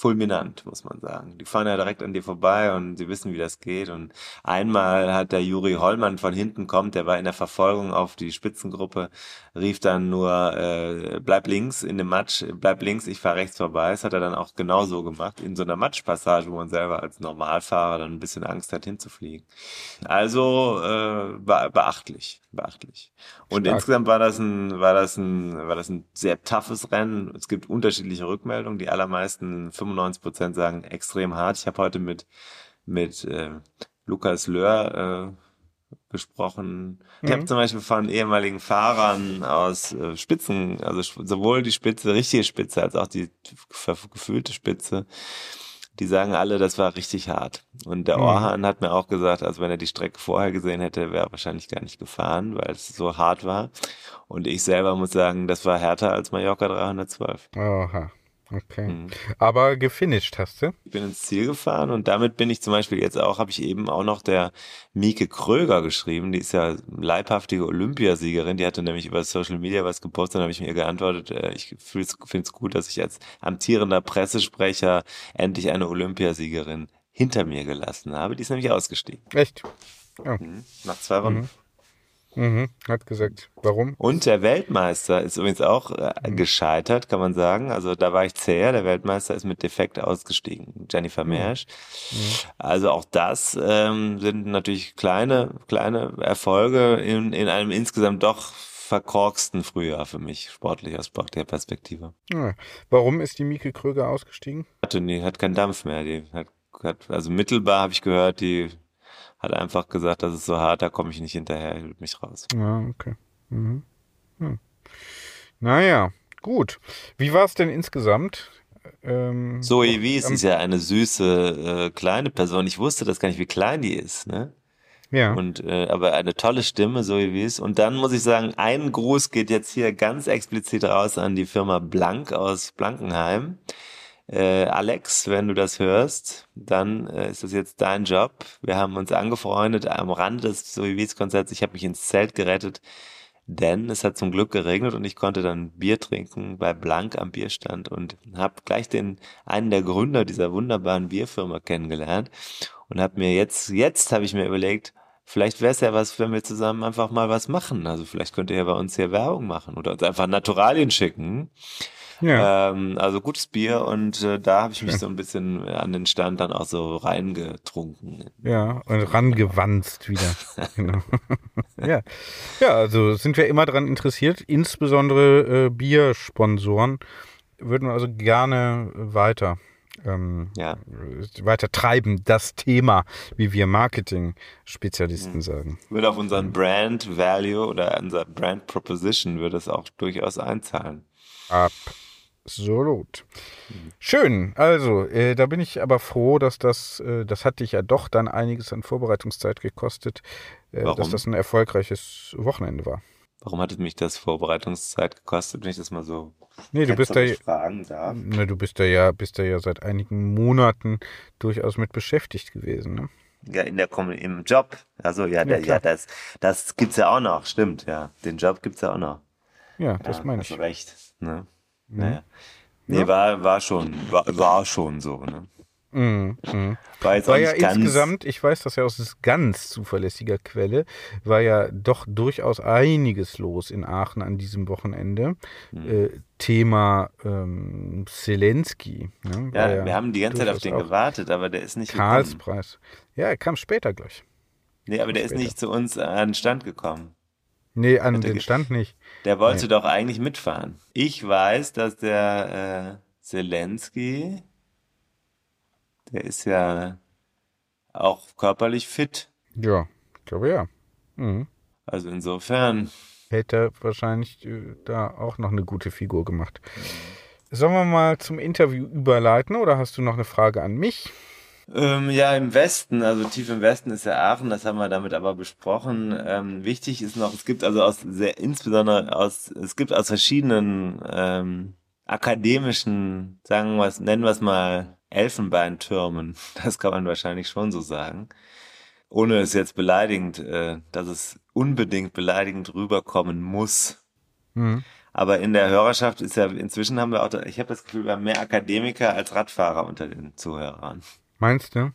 fulminant, muss man sagen. Die fahren ja direkt an dir vorbei und sie wissen, wie das geht. Und einmal hat der Juri Hollmann von hinten kommt, der war in der Verfolgung auf die Spitzengruppe, rief dann nur, äh, bleib links in dem Matsch, bleib links, ich fahre rechts vorbei. Das hat er dann auch genauso gemacht, in so einer Matschpassage, wo man selber als Normalfahrer dann ein bisschen Angst hat, hinzufliegen. Also äh, beachtlich, beachtlich. Und Stark. insgesamt war das ein, war das ein, war das ein sehr toughes Rennen. Es gibt unterschiedliche Rückmeldungen. Die allermeisten 95 Prozent sagen extrem hart. Ich habe heute mit mit äh, Lukas Löhr äh, gesprochen. Ich mhm. habe zum Beispiel von ehemaligen Fahrern aus äh, Spitzen, also sowohl die Spitze, richtige Spitze, als auch die gefühlte Spitze, die sagen alle, das war richtig hart. Und der mhm. Orhan hat mir auch gesagt, also wenn er die Strecke vorher gesehen hätte, wäre er wahrscheinlich gar nicht gefahren, weil es so hart war. Und ich selber muss sagen, das war härter als Mallorca 312. Oha. Okay. Mhm. Aber gefinisht hast du? Ich bin ins Ziel gefahren und damit bin ich zum Beispiel jetzt auch, habe ich eben auch noch der Mieke Kröger geschrieben. Die ist ja leibhaftige Olympiasiegerin. Die hatte nämlich über Social Media was gepostet. Dann habe ich mir geantwortet, äh, ich finde es gut, dass ich als amtierender Pressesprecher endlich eine Olympiasiegerin hinter mir gelassen habe. Die ist nämlich ausgestiegen. Echt? Ja. Mhm. Nach zwei Runden. Mhm. Mhm, hat gesagt. Warum? Und der Weltmeister ist übrigens auch äh, mhm. gescheitert, kann man sagen. Also da war ich zäher. Der Weltmeister ist mit Defekt ausgestiegen. Jennifer mhm. Mersch. Mhm. Also auch das ähm, sind natürlich kleine, kleine Erfolge in, in einem insgesamt doch verkorksten Frühjahr für mich, sportlich aus sportlicher Perspektive. Ja. Warum ist die Mieke Kröger ausgestiegen? Hatte, nee, hat keinen Dampf mehr. Die hat, hat also mittelbar habe ich gehört, die hat einfach gesagt, das ist so hart, da komme ich nicht hinterher, will mich raus. Ja, okay. Mhm. Hm. Naja, gut. Wie war es denn insgesamt? Ähm, Zoe Wies ist ja eine süße äh, kleine Person. Ich wusste das gar nicht, wie klein die ist. Ne? Ja. Und äh, aber eine tolle Stimme, Zoe Wies. Und dann muss ich sagen, ein Gruß geht jetzt hier ganz explizit raus an die Firma Blank aus Blankenheim. Äh, Alex, wenn du das hörst, dann äh, ist das jetzt dein Job. Wir haben uns angefreundet am Rande des Zoe Wies Konzerts. Ich habe mich ins Zelt gerettet denn es hat zum Glück geregnet und ich konnte dann Bier trinken bei Blank am Bierstand und habe gleich den einen der Gründer dieser wunderbaren Bierfirma kennengelernt und habe mir jetzt jetzt habe ich mir überlegt, vielleicht wäre es ja was, wenn wir zusammen einfach mal was machen. Also vielleicht könnt ihr ja bei uns hier Werbung machen oder uns einfach Naturalien schicken. Ja. Ähm, also gutes Bier und äh, da habe ich mich so ein bisschen an den Stand dann auch so reingetrunken. Ja, und rangewanzt wieder. genau. ja. ja, also sind wir immer daran interessiert, insbesondere äh, Biersponsoren würden wir also gerne weiter ähm, ja. weiter treiben, das Thema, wie wir Marketing-Spezialisten mhm. sagen. Würde auf unseren Brand Value oder unser Brand Proposition würde es auch durchaus einzahlen. Ab Absolut. Schön. Also, äh, da bin ich aber froh, dass das, äh, das hat dich ja doch dann einiges an Vorbereitungszeit gekostet, äh, dass das ein erfolgreiches Wochenende war. Warum hat es mich das Vorbereitungszeit gekostet, wenn ich das mal so nee, du bist da, fragen darf? Ne, du bist da ja, bist da ja seit einigen Monaten durchaus mit beschäftigt gewesen, ne? Ja, in der im Job. Also ja, ja, der, ja das, das gibt's ja auch noch, stimmt, ja. Den Job gibt's ja auch noch. Ja, das ja, meine ich. Hast recht. Ne? Naja. Nee, ja. war, war schon, war, war schon so, ne? Mhm. Mhm. War, jetzt war ja insgesamt, ich weiß das ja aus ganz zuverlässiger Quelle, war ja doch durchaus einiges los in Aachen an diesem Wochenende. Mhm. Äh, Thema ähm, Zelensky. Ne? Ja, ja, wir haben die ganze Zeit auf den gewartet, aber der ist nicht Karlspreis. Gekommen. Ja, er kam später gleich. Nee, aber der später. ist nicht zu uns an den Stand gekommen. Nee, an den Stand nicht. Der wollte nee. doch eigentlich mitfahren. Ich weiß, dass der äh, Zelensky, der ist ja auch körperlich fit. Ja, ich glaube ja. Mhm. Also insofern. Hätte wahrscheinlich äh, da auch noch eine gute Figur gemacht. Sollen wir mal zum Interview überleiten oder hast du noch eine Frage an mich? Ähm, ja, im Westen, also tief im Westen ist ja Aachen, das haben wir damit aber besprochen. Ähm, wichtig ist noch, es gibt also aus sehr, insbesondere aus, es gibt aus verschiedenen ähm, akademischen, sagen wir es, nennen wir es mal Elfenbeintürmen, das kann man wahrscheinlich schon so sagen, ohne es jetzt beleidigend, äh, dass es unbedingt beleidigend rüberkommen muss. Mhm. Aber in der Hörerschaft ist ja, inzwischen haben wir auch, ich habe das Gefühl, wir haben mehr Akademiker als Radfahrer unter den Zuhörern. Meinst du?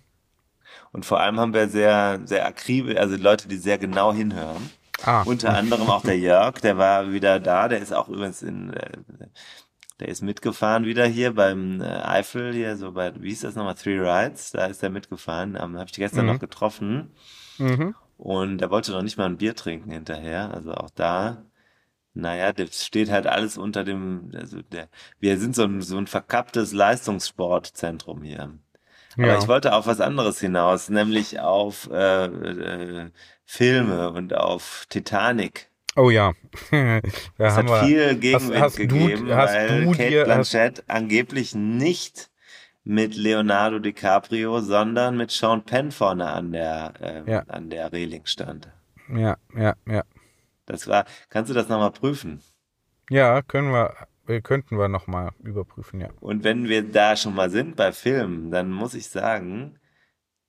Und vor allem haben wir sehr, sehr akribisch, also Leute, die sehr genau hinhören. Ah. Unter anderem auch der Jörg, der war wieder da, der ist auch übrigens in, äh, der ist mitgefahren wieder hier beim äh, Eifel, hier so bei, wie hieß das nochmal, Three Rides, da ist er mitgefahren, ähm, habe ich gestern mhm. noch getroffen. Mhm. Und er wollte noch nicht mal ein Bier trinken hinterher, also auch da naja, das steht halt alles unter dem, also der, wir sind so ein, so ein verkapptes Leistungssportzentrum hier. Aber ja. ich wollte auf was anderes hinaus, nämlich auf äh, äh, Filme und auf Titanic. Oh ja. es hat viel Gegenwind hast, hast gegeben, du, weil du Kate dir, Blanchett angeblich nicht mit Leonardo DiCaprio, sondern mit Sean Penn vorne an der äh, ja. an der Reling stand. Ja, ja, ja. Das war. Kannst du das nochmal prüfen? Ja, können wir könnten wir nochmal überprüfen, ja. Und wenn wir da schon mal sind bei Filmen, dann muss ich sagen,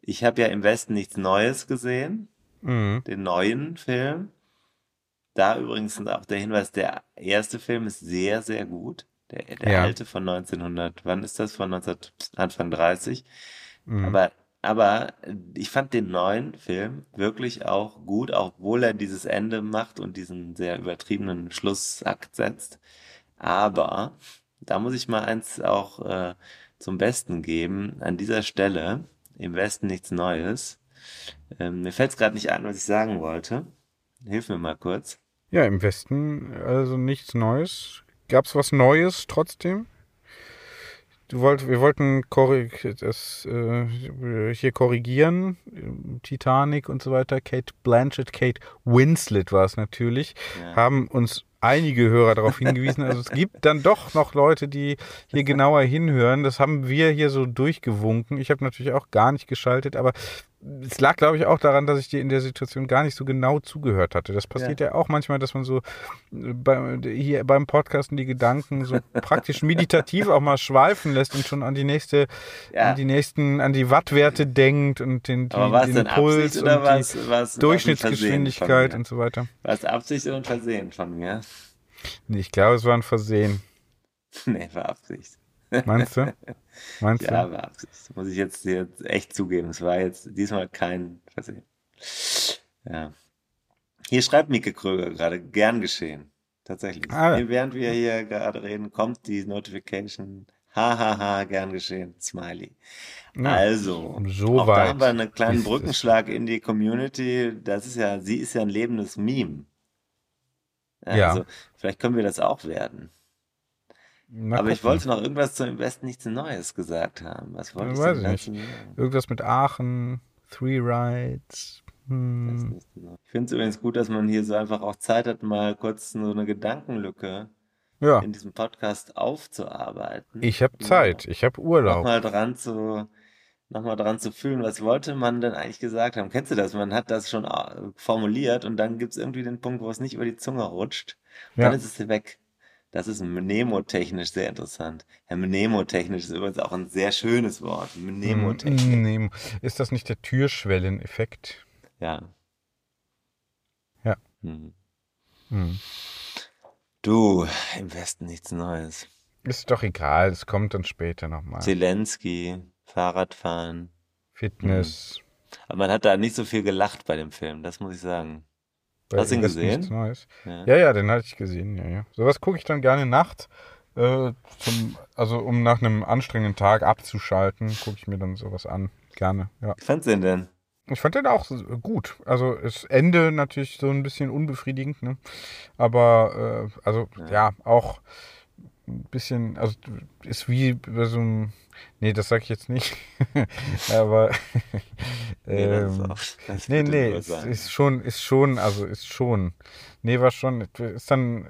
ich habe ja im Westen nichts Neues gesehen, mhm. den neuen Film. Da übrigens auch der Hinweis, der erste Film ist sehr, sehr gut. Der, der ja. alte von 1900, wann ist das? Von 19, Anfang 30. Mhm. Aber, aber ich fand den neuen Film wirklich auch gut, obwohl er dieses Ende macht und diesen sehr übertriebenen Schlussakt setzt. Aber da muss ich mal eins auch äh, zum Besten geben. An dieser Stelle, im Westen nichts Neues. Ähm, mir fällt es gerade nicht ein, was ich sagen wollte. Hilf mir mal kurz. Ja, im Westen also nichts Neues. Gab es was Neues trotzdem? Du wollt, wir wollten das, äh, hier korrigieren. Titanic und so weiter. Kate Blanchett, Kate Winslet war es natürlich. Ja. Haben uns einige Hörer darauf hingewiesen. Also es gibt dann doch noch Leute, die hier genauer hinhören. Das haben wir hier so durchgewunken. Ich habe natürlich auch gar nicht geschaltet, aber es lag, glaube ich, auch daran, dass ich dir in der Situation gar nicht so genau zugehört hatte. Das passiert ja, ja auch manchmal, dass man so äh, bei, hier beim Podcasten die Gedanken so praktisch meditativ auch mal schweifen lässt und schon an die nächste, ja. an die nächsten, an die Wattwerte denkt und den, die, den Puls und was, die was, Durchschnittsgeschwindigkeit und so weiter. War es Absicht oder ein Versehen von mir? Nee, ich glaube, es war ein Versehen. nee, war Absicht. Meinst du? Meinst ja, du? Absicht. Muss ich jetzt, jetzt echt zugeben. Es war jetzt diesmal kein Versehen. Ja. Hier schreibt Mieke Kröger gerade, gern geschehen. Tatsächlich. Ah. Hier, während wir hier gerade reden, kommt die Notification. Hahaha, gern geschehen. Smiley. Ja, also, so auch da haben wir einen kleinen. Brückenschlag in die Community. Das ist ja, sie ist ja ein lebendes Meme. Ja. Also, vielleicht können wir das auch werden. Mal Aber ich wollte noch irgendwas zum Westen nichts Neues gesagt haben. Was wollte ich Weiß denn ich sagen? Irgendwas mit Aachen, Three Rides. Hm. nicht. Ich finde es übrigens gut, dass man hier so einfach auch Zeit hat, mal kurz so eine Gedankenlücke Ja, in diesem Podcast aufzuarbeiten. ich habe Zeit, ich habe Urlaub. Nochmal dran zu, nochmal dran zu fühlen, was wollte man denn eigentlich gesagt haben? Kennst du das? Man hat das schon äh, formuliert und dann gibt es irgendwie den Punkt, wo es nicht über die Zunge rutscht. Ja. Dann ist es weg. Das ist mnemotechnisch sehr interessant. Ja, mnemotechnisch ist übrigens auch ein sehr schönes Wort. Mnemotechnisch. Hm. Ist das nicht der Türschwelleneffekt? Ja. Ja. Hm. Hm. Du, im Westen nichts Neues. Ist doch egal, es kommt dann später nochmal. Zelensky, Fahrradfahren. Fitness. Aber man hat da nicht so viel gelacht bei dem Film, das muss ich sagen. Hast du ihn gesehen? Neues. Ja. Ja, ja, den hatte ich gesehen, ja, ja. Sowas gucke ich dann gerne nachts. Äh, zum, also um nach einem anstrengenden Tag abzuschalten, gucke ich mir dann sowas an. Gerne, ja. Wie fandst du ihn denn? Ich fand den auch gut. Also das Ende natürlich so ein bisschen unbefriedigend, ne? Aber äh, also Ja. ja. auch ein bisschen, also ist wie bei so einem, nee, das sag ich jetzt nicht. Aber Nee, das ist ähm, das nee, sagen. ist schon, ist schon, also ist schon. Nee, war schon, ist dann,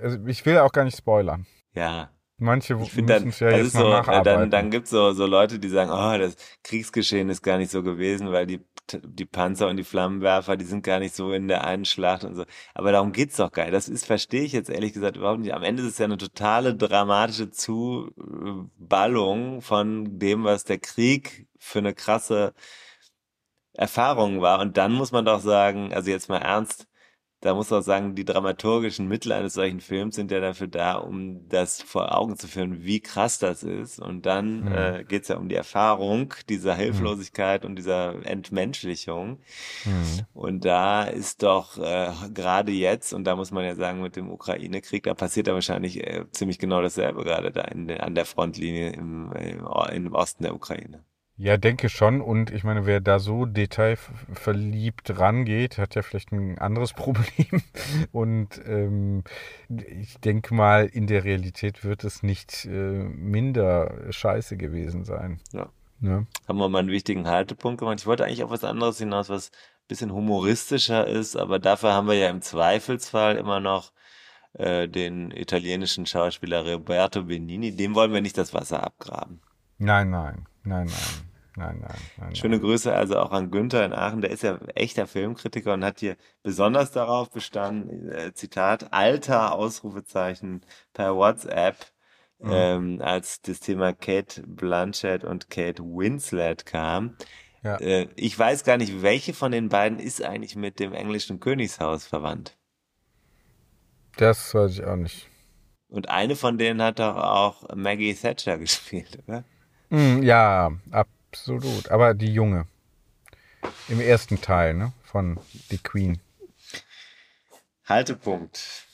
also ich will auch gar nicht spoilern. Ja, Manche müssen es ja jetzt ist noch so, äh, nacharbeiten. dann, dann gibt es so, so Leute, die sagen, oh, das Kriegsgeschehen ist gar nicht so gewesen, weil die, die Panzer und die Flammenwerfer, die sind gar nicht so in der einen Schlacht und so. Aber darum geht's doch gar nicht. Das ist, verstehe ich jetzt ehrlich gesagt überhaupt nicht. Am Ende ist es ja eine totale dramatische Zuballung von dem, was der Krieg für eine krasse Erfahrung war. Und dann muss man doch sagen, also jetzt mal ernst, da muss man auch sagen, die dramaturgischen Mittel eines solchen Films sind ja dafür da, um das vor Augen zu führen, wie krass das ist. Und dann Mhm. äh, geht's ja um die Erfahrung dieser Hilflosigkeit und dieser Entmenschlichung. Mhm. Und da ist doch äh, gerade jetzt, und da muss man ja sagen, mit dem Ukraine-Krieg, da passiert da wahrscheinlich äh, ziemlich genau dasselbe gerade da in, der- an der Frontlinie im, im, im Osten der Ukraine. Ja, denke schon. Und ich meine, wer da so detailverliebt rangeht, hat ja vielleicht ein anderes Problem. Und ähm, ich denke mal, in der Realität wird es nicht äh, minder scheiße gewesen sein. Ja. Ne? haben wir mal einen wichtigen Haltepunkt gemacht. Ich wollte eigentlich auf was anderes hinaus, was ein bisschen humoristischer ist, aber dafür haben wir ja im Zweifelsfall immer noch äh, den italienischen Schauspieler Roberto Benini. Dem wollen wir nicht das Wasser abgraben. Nein, nein, nein, nein, nein, nein, nein. Schöne Grüße also auch an Günther in Aachen. Der ist ja echter Filmkritiker und hat hier besonders darauf bestanden, äh, Zitat, alter Ausrufezeichen per WhatsApp, Mhm. ähm, als das Thema Kate Blanchett und Kate Winslet kam. Ja. Äh, ich weiß gar nicht, welche von den beiden ist eigentlich mit dem englischen Königshaus verwandt. Das weiß ich auch nicht. Und eine von denen hat doch auch Maggie Thatcher gespielt, oder? Mm, ja, absolut. Aber die Junge. Im ersten Teil, ne? Von The Queen. Haltepunkt.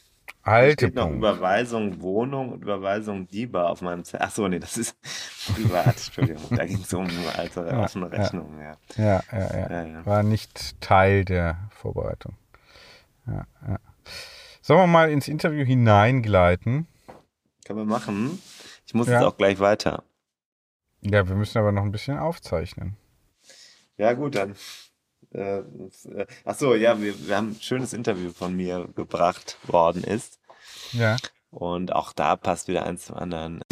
Hier steht noch Haltepunkt. Überweisung Wohnung und Überweisung DIBA auf meinem Zettel. Ach so, nee, das ist privat, Entschuldigung. Da ging es um eine alte Ja, offene. Rechnung, ja. Ja, ja, ja. Ja, ja. War nicht Teil der Vorbereitung. Ja, ja. Sollen wir mal ins Interview hineingleiten? Können wir machen. Ich muss jetzt auch gleich weiter. Ja, wir müssen aber noch ein bisschen aufzeichnen. Ja, gut, dann. Äh, äh, ach so, ja, wir, wir haben ein schönes Interview von mir gebracht worden ist. Ja. Und auch da passt wieder eins zum anderen.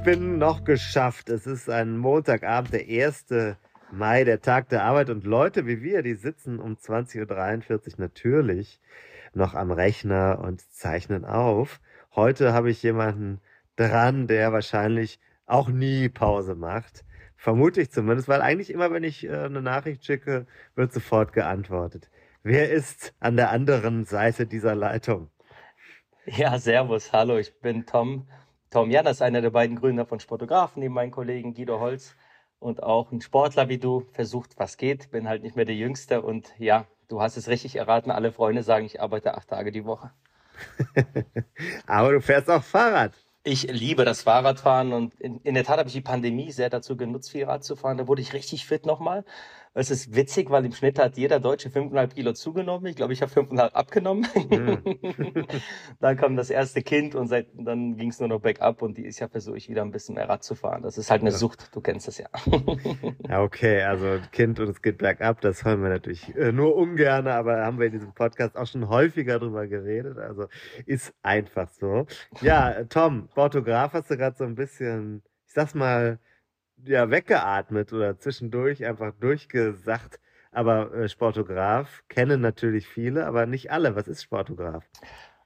Ich bin noch geschafft. Es ist ein Montagabend, der 1. Mai, der Tag der Arbeit. Und Leute wie wir, die sitzen um 20.43 Uhr natürlich noch am Rechner und zeichnen auf. Heute habe ich jemanden dran, der wahrscheinlich auch nie Pause macht. Vermute ich zumindest, weil eigentlich immer, wenn ich äh, eine Nachricht schicke, wird sofort geantwortet. Wer ist an der anderen Seite dieser Leitung? Ja, servus, hallo, ich bin Tom. Tom Jannas, einer der beiden Gründer von Sportografen, neben meinem Kollegen Guido Holz und auch ein Sportler wie du, versucht, was geht. Bin halt nicht mehr der Jüngste und ja, du hast es richtig erraten. Alle Freunde sagen, ich arbeite acht Tage die Woche. Aber du fährst auch Fahrrad. Ich liebe das Fahrradfahren und in, in der Tat habe ich die Pandemie sehr dazu genutzt, viel Rad zu fahren. Da wurde ich richtig fit nochmal. Es ist witzig, weil im Schnitt hat jeder Deutsche 5,5 Kilo zugenommen. Ich glaube, ich habe 5,5 abgenommen. dann kam das erste Kind und seit, dann ging es nur noch bergab und dieses Jahr versuche ich wieder ein bisschen mehr Rad zu fahren. Das ist halt eine Ja. Sucht, du kennst das ja. Ja, okay, also Kind und es geht bergab, das hören wir natürlich äh, nur ungern, aber haben wir in diesem Podcast auch schon häufiger drüber geredet, also ist einfach so. Ja, Tom, Fotograf hast du gerade so ein bisschen, ich sag's mal, ja, weggeatmet oder zwischendurch einfach durchgesagt, aber äh, Sportograf kennen natürlich viele, aber nicht alle. Was ist Sportograf?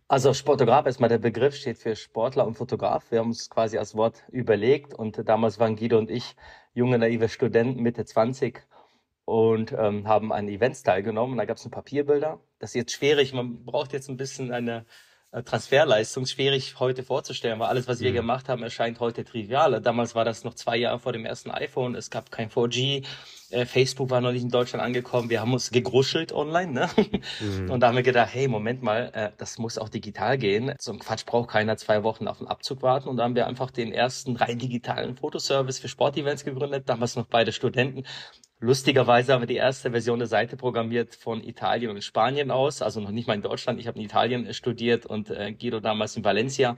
Also Sportograf, erstmal der Begriff steht für Sportler und Fotograf. Wir haben uns quasi als Wort überlegt und damals waren Guido und ich junge, naive Studenten, Mitte 20 und ähm, haben an Events teilgenommen. Da gab es ein Papierbilder. Das ist jetzt schwierig, man braucht jetzt ein bisschen eine Transferleistung, schwierig heute vorzustellen, weil alles, was wir Mhm. gemacht haben, erscheint heute trivial. Damals war das noch zwei Jahre vor dem ersten iPhone, es gab kein 4G, äh, Facebook war noch nicht in Deutschland angekommen, wir haben uns gegruschelt online, ne? Mhm. Und da haben wir gedacht, hey, Moment mal, äh, das muss auch digital gehen. So ein Quatsch braucht keiner zwei Wochen auf den Abzug warten. Und da haben wir einfach den ersten rein digitalen Fotoservice für Sportevents gegründet, damals noch beide Studenten. Lustigerweise haben wir die erste Version der Seite programmiert von Italien und Spanien aus, also noch nicht mal in Deutschland. Ich habe in Italien äh, studiert und äh, Guido damals in Valencia.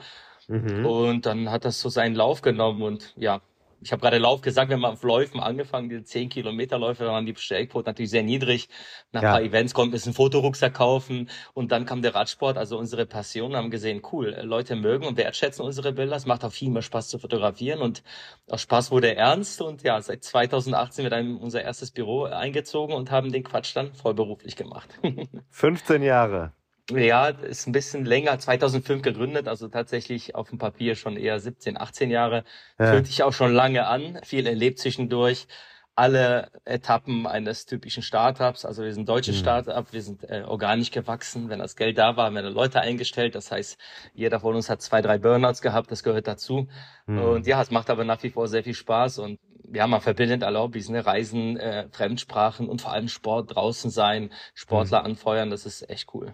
Mhm. Und dann hat das so seinen Lauf genommen und ja, ich habe gerade Lauf gesagt, wir haben auf Läufen angefangen, die 10 Kilometer Läufe, da waren die Bestellquote natürlich sehr niedrig. Nach Ja. ein paar Events konnten wir ein Fotorucksack kaufen und dann kam der Radsport, also unsere Passion, haben gesehen, cool, äh, Leute mögen und wertschätzen unsere Bilder, es macht auch viel mehr Spaß zu fotografieren und aus Spaß wurde ernst und ja, seit 2018 sind wir dann in unser erstes Büro eingezogen und haben den Quatsch dann vollberuflich gemacht. 15 Jahre. Ja, ist ein bisschen länger, 2005 gegründet, also tatsächlich auf dem Papier schon eher 17, 18 Jahre. Ja. Fühlt sich auch schon lange an, viel erlebt zwischendurch. Alle Etappen eines typischen Startups, also wir sind ein deutsches Mhm. Startup, wir sind äh, organisch gewachsen. Wenn das Geld da war, haben wir Leute eingestellt. Das heißt, jeder von uns hat zwei, drei Burnouts gehabt, das gehört dazu. Mhm. Und ja, es macht aber nach wie vor sehr viel Spaß und ja, man verbindet alle Hobbys, ne? Reisen, äh, Fremdsprachen und vor allem Sport, draußen sein, Sportler anfeuern, das ist echt cool.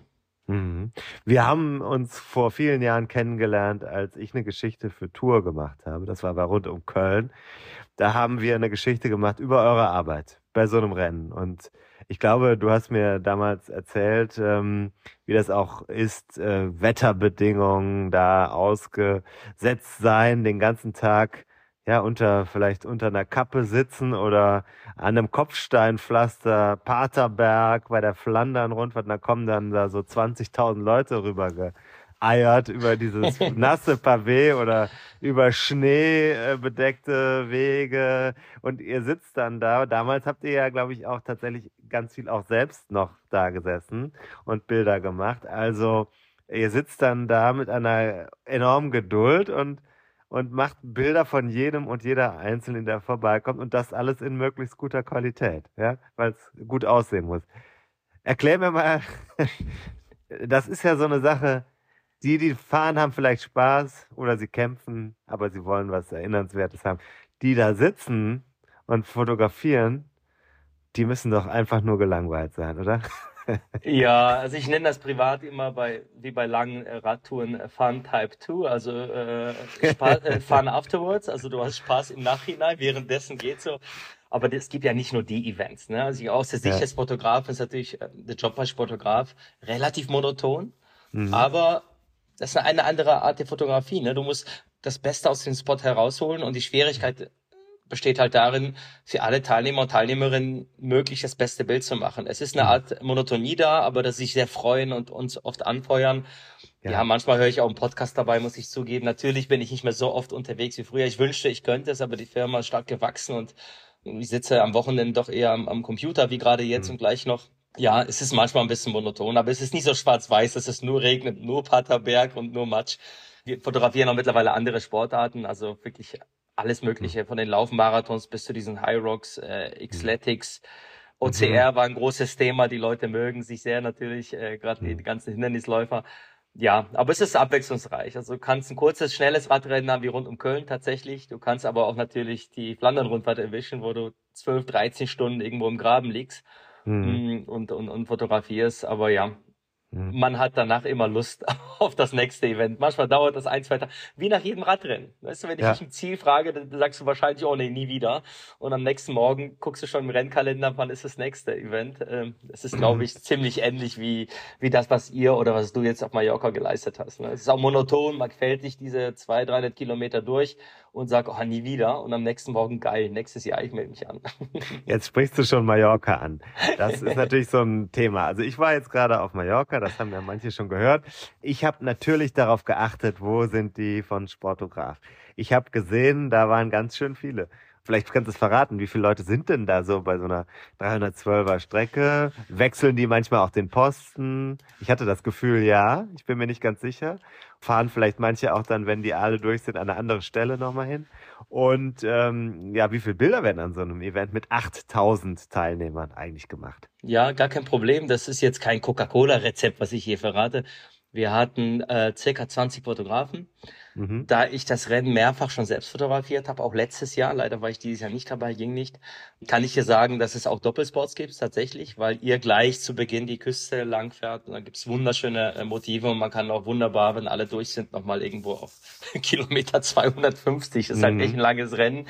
Mhm. Wir haben uns vor vielen Jahren kennengelernt, als ich eine Geschichte für Tour gemacht habe. Das war bei rund um Köln. Da haben wir eine Geschichte gemacht über eure Arbeit bei so einem Rennen. Und ich glaube, du hast mir damals erzählt, ähm, wie das auch ist, äh, Wetterbedingungen da ausgesetzt sein, den ganzen Tag ja unter vielleicht unter einer Kappe sitzen oder an einem Kopfsteinpflaster Paterberg bei der Flandern-Rundfahrt, da kommen dann da so 20.000 Leute rüber geeiert über dieses nasse Pavé oder über Schnee äh, bedeckte Wege und ihr sitzt dann da. Damals habt ihr ja, glaube ich, auch tatsächlich ganz viel auch selbst noch da gesessen und Bilder gemacht. Also ihr sitzt dann da mit einer enormen Geduld und und macht Bilder von jedem und jeder Einzelnen, der vorbeikommt und das alles in möglichst guter Qualität, ja, weil es gut aussehen muss. Erklär mir mal, das ist ja so eine Sache, die, die fahren, haben vielleicht Spaß oder sie kämpfen, aber sie wollen was Erinnernswertes haben. Die da sitzen und fotografieren, die müssen doch einfach nur gelangweilt sein, oder? ja, also ich nenne das privat immer bei, wie bei langen äh, Radtouren äh, Fun Type 2, also äh, Spaß, äh, Fun afterwards, also du hast Spaß im Nachhinein, währenddessen geht so. Aber es gibt ja nicht nur die Events. Ne? Also aus der Sicht ja. des Fotografen ist natürlich der Job als Fotograf relativ monoton, mhm. aber das ist eine andere Art der Fotografie. Ne? Du musst das Beste aus dem Spot herausholen und die Schwierigkeit besteht halt darin, für alle Teilnehmer und Teilnehmerinnen möglich das beste Bild zu machen. Es ist eine mhm. Art Monotonie da, aber dass sie sich sehr freuen und uns oft anfeuern. Ja. ja, manchmal höre ich auch einen Podcast dabei, muss ich zugeben. Natürlich bin ich nicht mehr so oft unterwegs wie früher. Ich wünschte, ich könnte es, aber die Firma ist stark gewachsen und ich sitze am Wochenende doch eher am, am Computer, wie gerade jetzt mhm. und gleich noch. Ja, es ist manchmal ein bisschen monoton, aber es ist nicht so schwarz-weiß, dass es nur regnet, nur Paterberg und nur Matsch. Wir fotografieren auch mittlerweile andere Sportarten, also wirklich alles Mögliche, mhm. von den Laufmarathons bis zu diesen High Rocks, äh, Xletics. Mhm. OCR war ein großes Thema, die Leute mögen sich sehr natürlich, äh, gerade die, die ganzen Hindernisläufer. Ja, aber es ist abwechslungsreich. Also du kannst ein kurzes, schnelles Radrennen haben wie rund um Köln tatsächlich. Du kannst aber auch natürlich die Flandern-Rundfahrt erwischen, wo du 12, 13 Stunden irgendwo im Graben liegst mhm. und, und, und fotografierst. Aber ja, Mhm. Man hat danach immer Lust auf das nächste Event. Manchmal dauert das ein, zwei Tage, wie nach jedem Radrennen. Weißt du, wenn ich ja. dich ein Ziel frage, dann sagst du wahrscheinlich, oh nee, nie wieder. Und am nächsten Morgen guckst du schon im Rennkalender, wann ist das nächste Event. Ähm, es ist, glaube ich, ziemlich ähnlich wie, wie das, was ihr oder was du jetzt auf Mallorca geleistet hast. Ne? Es ist auch monoton, man quält dich diese zwei, 300 Kilometer durch und sag, oh, nie wieder. Und am nächsten Morgen, geil, nächstes Jahr, ich melde mich an. Jetzt sprichst du schon Mallorca an. Das ist natürlich so ein Thema. Also ich war jetzt gerade auf Mallorca, das haben ja manche schon gehört. Ich habe natürlich darauf geachtet, wo sind die von Sportograf. Ich habe gesehen, da waren ganz schön viele. Vielleicht kannst du es verraten, wie viele Leute sind denn da so bei so einer 312er Strecke? Wechseln die manchmal auch den Posten? Ich hatte das Gefühl, ja. Ich bin mir nicht ganz sicher. Fahren vielleicht manche auch dann, wenn die alle durch sind, an eine andere Stelle nochmal hin. Und ähm, ja, wie viele Bilder werden an so einem Event mit 8000 Teilnehmern eigentlich gemacht? Ja, gar kein Problem. Das ist jetzt kein Coca-Cola-Rezept, was ich hier verrate. Wir hatten äh, circa 20 Fotografen Mhm. Da ich das Rennen mehrfach schon selbst fotografiert habe, auch letztes Jahr, leider war ich dieses Jahr nicht dabei, ging nicht, kann ich dir sagen, dass es auch Doppelsports gibt tatsächlich, weil ihr gleich zu Beginn die Küste langfährt und da gibt's wunderschöne äh, Motive und man kann auch wunderbar, wenn alle durch sind, nochmal irgendwo auf Kilometer 250, das ist halt mhm. halt echt ein langes Rennen.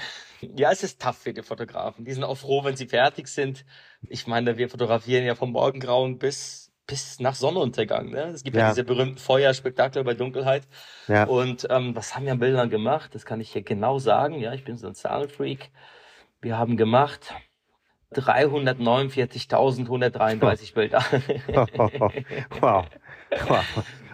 Ja, es ist tough für die Fotografen. Die sind auch froh, wenn sie fertig sind. Ich meine, wir fotografieren ja vom Morgengrauen bis bis nach Sonnenuntergang. Ne? Es gibt ja. ja diese berühmten Feuerspektakel bei Dunkelheit. Ja. Und ähm, was haben wir an Bildern gemacht? Das kann ich hier genau sagen. Ja, ich bin so ein Zahlenfreak. Wir haben gemacht 349.133 Bilder. wow. wow.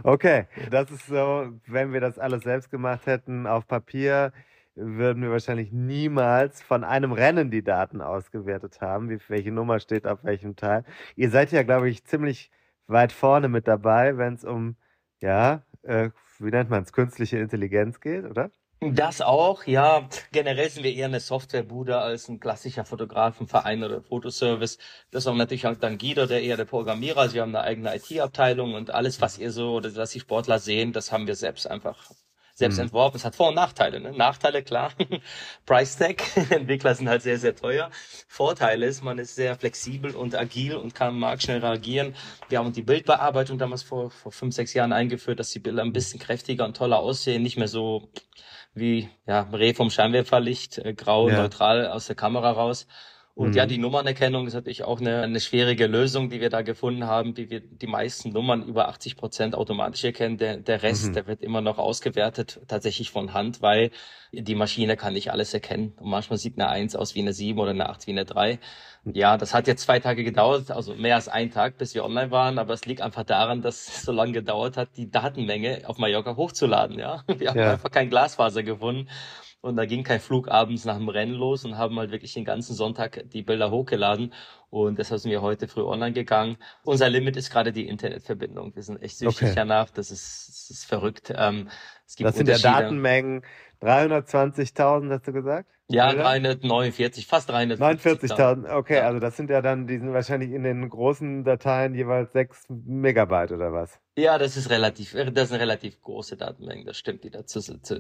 Okay, das ist so, wenn wir das alles selbst gemacht hätten auf Papier, würden wir wahrscheinlich niemals von einem Rennen die Daten ausgewertet haben, wie, welche Nummer steht auf welchem Teil. Ihr seid ja, glaube ich, ziemlich weit vorne mit dabei, wenn es um, ja, äh, wie nennt man es, künstliche Intelligenz geht, oder? Das auch, ja. Generell sind wir eher eine Softwarebude als ein klassischer Fotografenverein oder Fotoservice. Das ist auch natürlich auch dann Guido, der eher der Programmierer. Sie haben eine eigene IT-Abteilung und alles, was ihr so, oder was die Sportler sehen, das haben wir selbst einfach selbst mhm. entworfen. Es hat Vor- und Nachteile. Ne? Nachteile, klar. Price Tag. Entwickler sind halt sehr, sehr teuer. Vorteile ist, man ist sehr flexibel und agil und kann am Markt schnell reagieren. Wir haben die Bildbearbeitung damals vor, vor fünf, sechs Jahren eingeführt, dass die Bilder ein bisschen kräftiger und toller aussehen. Nicht mehr so wie ja, Reh vom Scheinwerferlicht, äh, grau, ja. neutral aus der Kamera raus. Und mhm. ja, die Nummernerkennung ist natürlich auch eine, eine schwierige Lösung, die wir da gefunden haben, wie wir die meisten Nummern über 80 Prozent automatisch erkennen. Der, der Rest, mhm. der wird immer noch ausgewertet, tatsächlich von Hand, weil die Maschine kann nicht alles erkennen. Und manchmal sieht eine 1 aus wie eine 7 oder eine 8 wie eine 3. Ja, das hat jetzt zwei Tage gedauert, also mehr als ein Tag, bis wir online waren, aber es liegt einfach daran, dass es so lange gedauert hat, die Datenmenge auf Mallorca hochzuladen, ja. Wir haben ja. einfach kein Glasfaser gefunden. Und da ging kein Flug abends nach dem Rennen los und haben halt wirklich den ganzen Sonntag die Bilder hochgeladen. Und deshalb sind wir heute früh online gegangen. Unser Limit ist gerade die Internetverbindung. Wir sind echt süchtig okay. danach. Das ist, das ist verrückt. Ähm, es gibt das sind ja Datenmengen. 320.000 hast du gesagt? Ja, 349, fast 349.000. Okay, ja. also das sind ja dann, die sind wahrscheinlich in den großen Dateien jeweils 6 Megabyte oder was? Ja, das ist relativ, das sind relativ große Datenmengen, das stimmt, die dazu sind.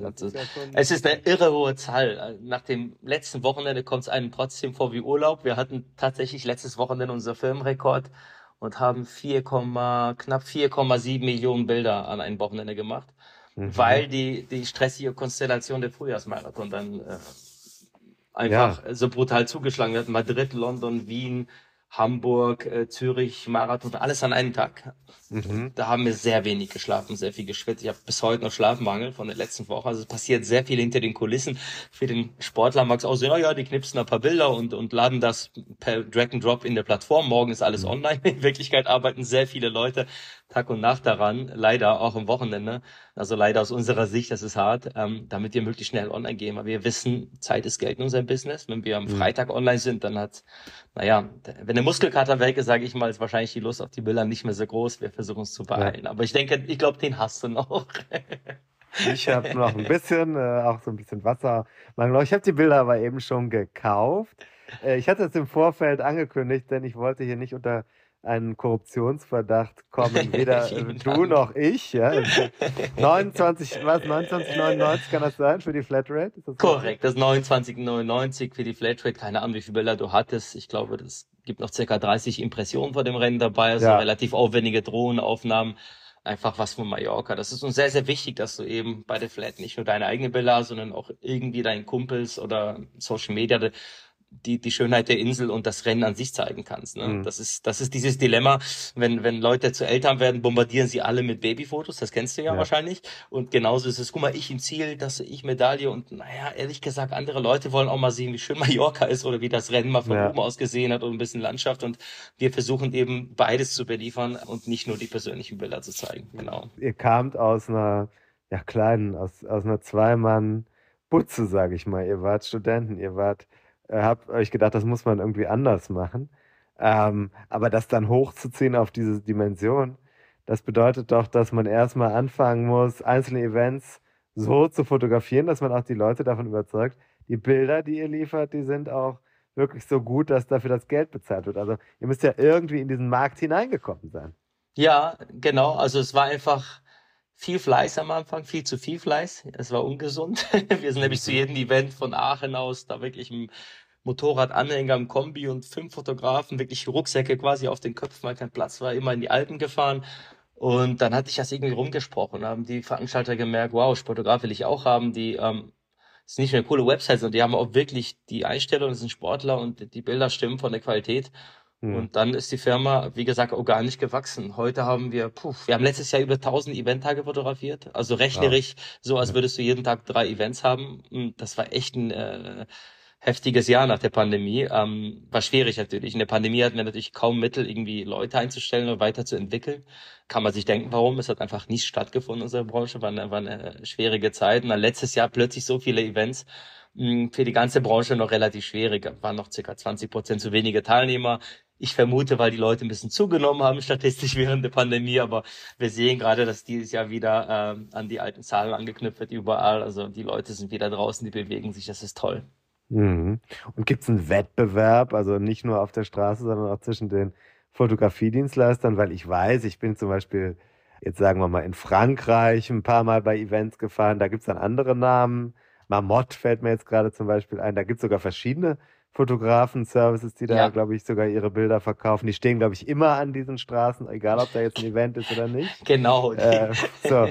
Es ist eine irre hohe Zahl. Nach dem letzten Wochenende kommt es einem trotzdem vor wie Urlaub. Wir hatten tatsächlich letztes Wochenende unser Firmenrekord und haben 4, knapp 4,7 Millionen Bilder an einem Wochenende gemacht, mhm. weil die, die stressige Konstellation der Frühjahrsmarathon dann äh, einfach ja. so brutal zugeschlagen hat. Madrid, London, Wien, Hamburg, äh, Zürich, Marathon, alles an einem Tag. Mhm. Da haben wir sehr wenig geschlafen, sehr viel geschwitzt. Ich habe bis heute noch Schlafmangel von der letzten Woche. Also es passiert sehr viel hinter den Kulissen. Für den Sportler mag es aussehen, oh ja, die knipsen ein paar Bilder und, und laden das per Drag and Drop in der Plattform. Morgen ist alles mhm. online. In Wirklichkeit arbeiten sehr viele Leute Tag und Nacht daran, leider auch am Wochenende. Also leider aus unserer Sicht, das ist hart, ähm, damit wir möglichst schnell online gehen. Weil wir wissen, Zeit ist Geld in unserem Business. Wenn wir am mhm. Freitag online sind, dann hat, naja, wenn der Muskelkater weg ist, sage ich mal, ist wahrscheinlich die Lust auf die Bilder nicht mehr so groß. Wir versuchen es zu beeilen. Ja. Aber ich denke, ich glaube, den hast du noch. ich habe noch ein bisschen, äh, auch so ein bisschen Wasser. Ich habe die Bilder aber eben schon gekauft. Äh, ich hatte es im Vorfeld angekündigt, denn ich wollte hier nicht unter einen Korruptionsverdacht kommen, weder du noch ich. Ja? 29, was, 29,99 kann das sein für die Flatrate? Das Korrekt, das 29,99 für die Flatrate. Keine Ahnung, wie viele Bilder du hattest. Ich glaube, das gibt noch circa 30 Impressionen vor dem Rennen dabei, also ja. relativ aufwendige Drohnenaufnahmen. Einfach was von Mallorca. Das ist uns sehr, sehr wichtig, dass du eben bei der Flat nicht nur deine eigene Bilder, sondern auch irgendwie deinen Kumpels oder Social Media die, die Schönheit der Insel und das Rennen an sich zeigen kannst. Ne? Mhm. Das ist, das ist dieses Dilemma, wenn, wenn Leute zu Eltern werden, bombardieren sie alle mit Babyfotos, das kennst du ja, ja, wahrscheinlich. Und genauso ist es, guck mal, ich im Ziel, dass ich Medaille und naja, ehrlich gesagt, andere Leute wollen auch mal sehen, wie schön Mallorca ist oder wie das Rennen mal von ja. oben aus gesehen hat und ein bisschen Landschaft. Und wir versuchen eben beides zu beliefern und nicht nur die persönlichen Bilder zu zeigen. Genau. Ihr kamt aus einer ja, kleinen, aus, aus einer Zweimann Butze, sage ich mal. Ihr wart Studenten, ihr wart äh, habe euch gedacht, das muss man irgendwie anders machen. Ähm, aber das dann hochzuziehen auf diese Dimension, das bedeutet doch, dass man erstmal anfangen muss, einzelne Events so zu fotografieren, dass man auch die Leute davon überzeugt, die Bilder, die ihr liefert, die sind auch wirklich so gut, dass dafür das Geld bezahlt wird. Also ihr müsst ja irgendwie in diesen Markt hineingekommen sein. Ja, genau. Also es war einfach viel Fleiß am Anfang, viel zu viel Fleiß. Es war ungesund. Wir sind nämlich zu jedem Event von Aachen aus da wirklich im Motorradanhänger im Kombi und fünf Fotografen, wirklich Rucksäcke quasi auf den Köpfen, weil kein Platz war, immer in die Alpen gefahren. Und dann hatte ich das irgendwie rumgesprochen, haben die Veranstalter gemerkt, wow, Fotograf will ich auch haben, die ähm, ist nicht nur eine coole Website, sondern die haben auch wirklich die Einstellung, das sind Sportler und die Bilder stimmen von der Qualität. Mhm. Und dann ist die Firma, wie gesagt, organisch gewachsen. Heute haben wir, puh, wir haben letztes Jahr über 1000 Eventtage fotografiert. Also rechnerisch ja. so, als würdest du jeden Tag drei Events haben. Und das war echt ein äh, heftiges Jahr nach der Pandemie. Ähm, war schwierig natürlich. In der Pandemie hatten wir natürlich kaum Mittel, irgendwie Leute einzustellen und weiterzuentwickeln. Kann man sich denken, warum. Es hat einfach nicht stattgefunden in unserer Branche. War eine, war eine schwierige Zeit. Und dann letztes Jahr plötzlich so viele Events hm, für die ganze Branche noch relativ schwierig. Waren noch circa 20 Prozent zu wenige Teilnehmer. Ich vermute, weil die Leute ein bisschen zugenommen haben statistisch während der Pandemie, aber wir sehen gerade, dass dieses Jahr wieder ähm, an die alten Zahlen angeknüpft wird überall. Also die Leute sind wieder draußen, die bewegen sich, das ist toll. Mhm. Und gibt es einen Wettbewerb, also nicht nur auf der Straße, sondern auch zwischen den Fotografiedienstleistern? Weil ich weiß, ich bin zum Beispiel, jetzt sagen wir mal, in Frankreich ein paar Mal bei Events gefahren, da gibt es dann andere Namen. Marmot fällt mir jetzt gerade zum Beispiel ein, da gibt es sogar verschiedene Fotografen-Services, die da, ja. glaube ich, sogar ihre Bilder verkaufen. Die stehen, glaube ich, immer an diesen Straßen, egal ob da jetzt ein Event ist oder nicht. Genau. Äh, so,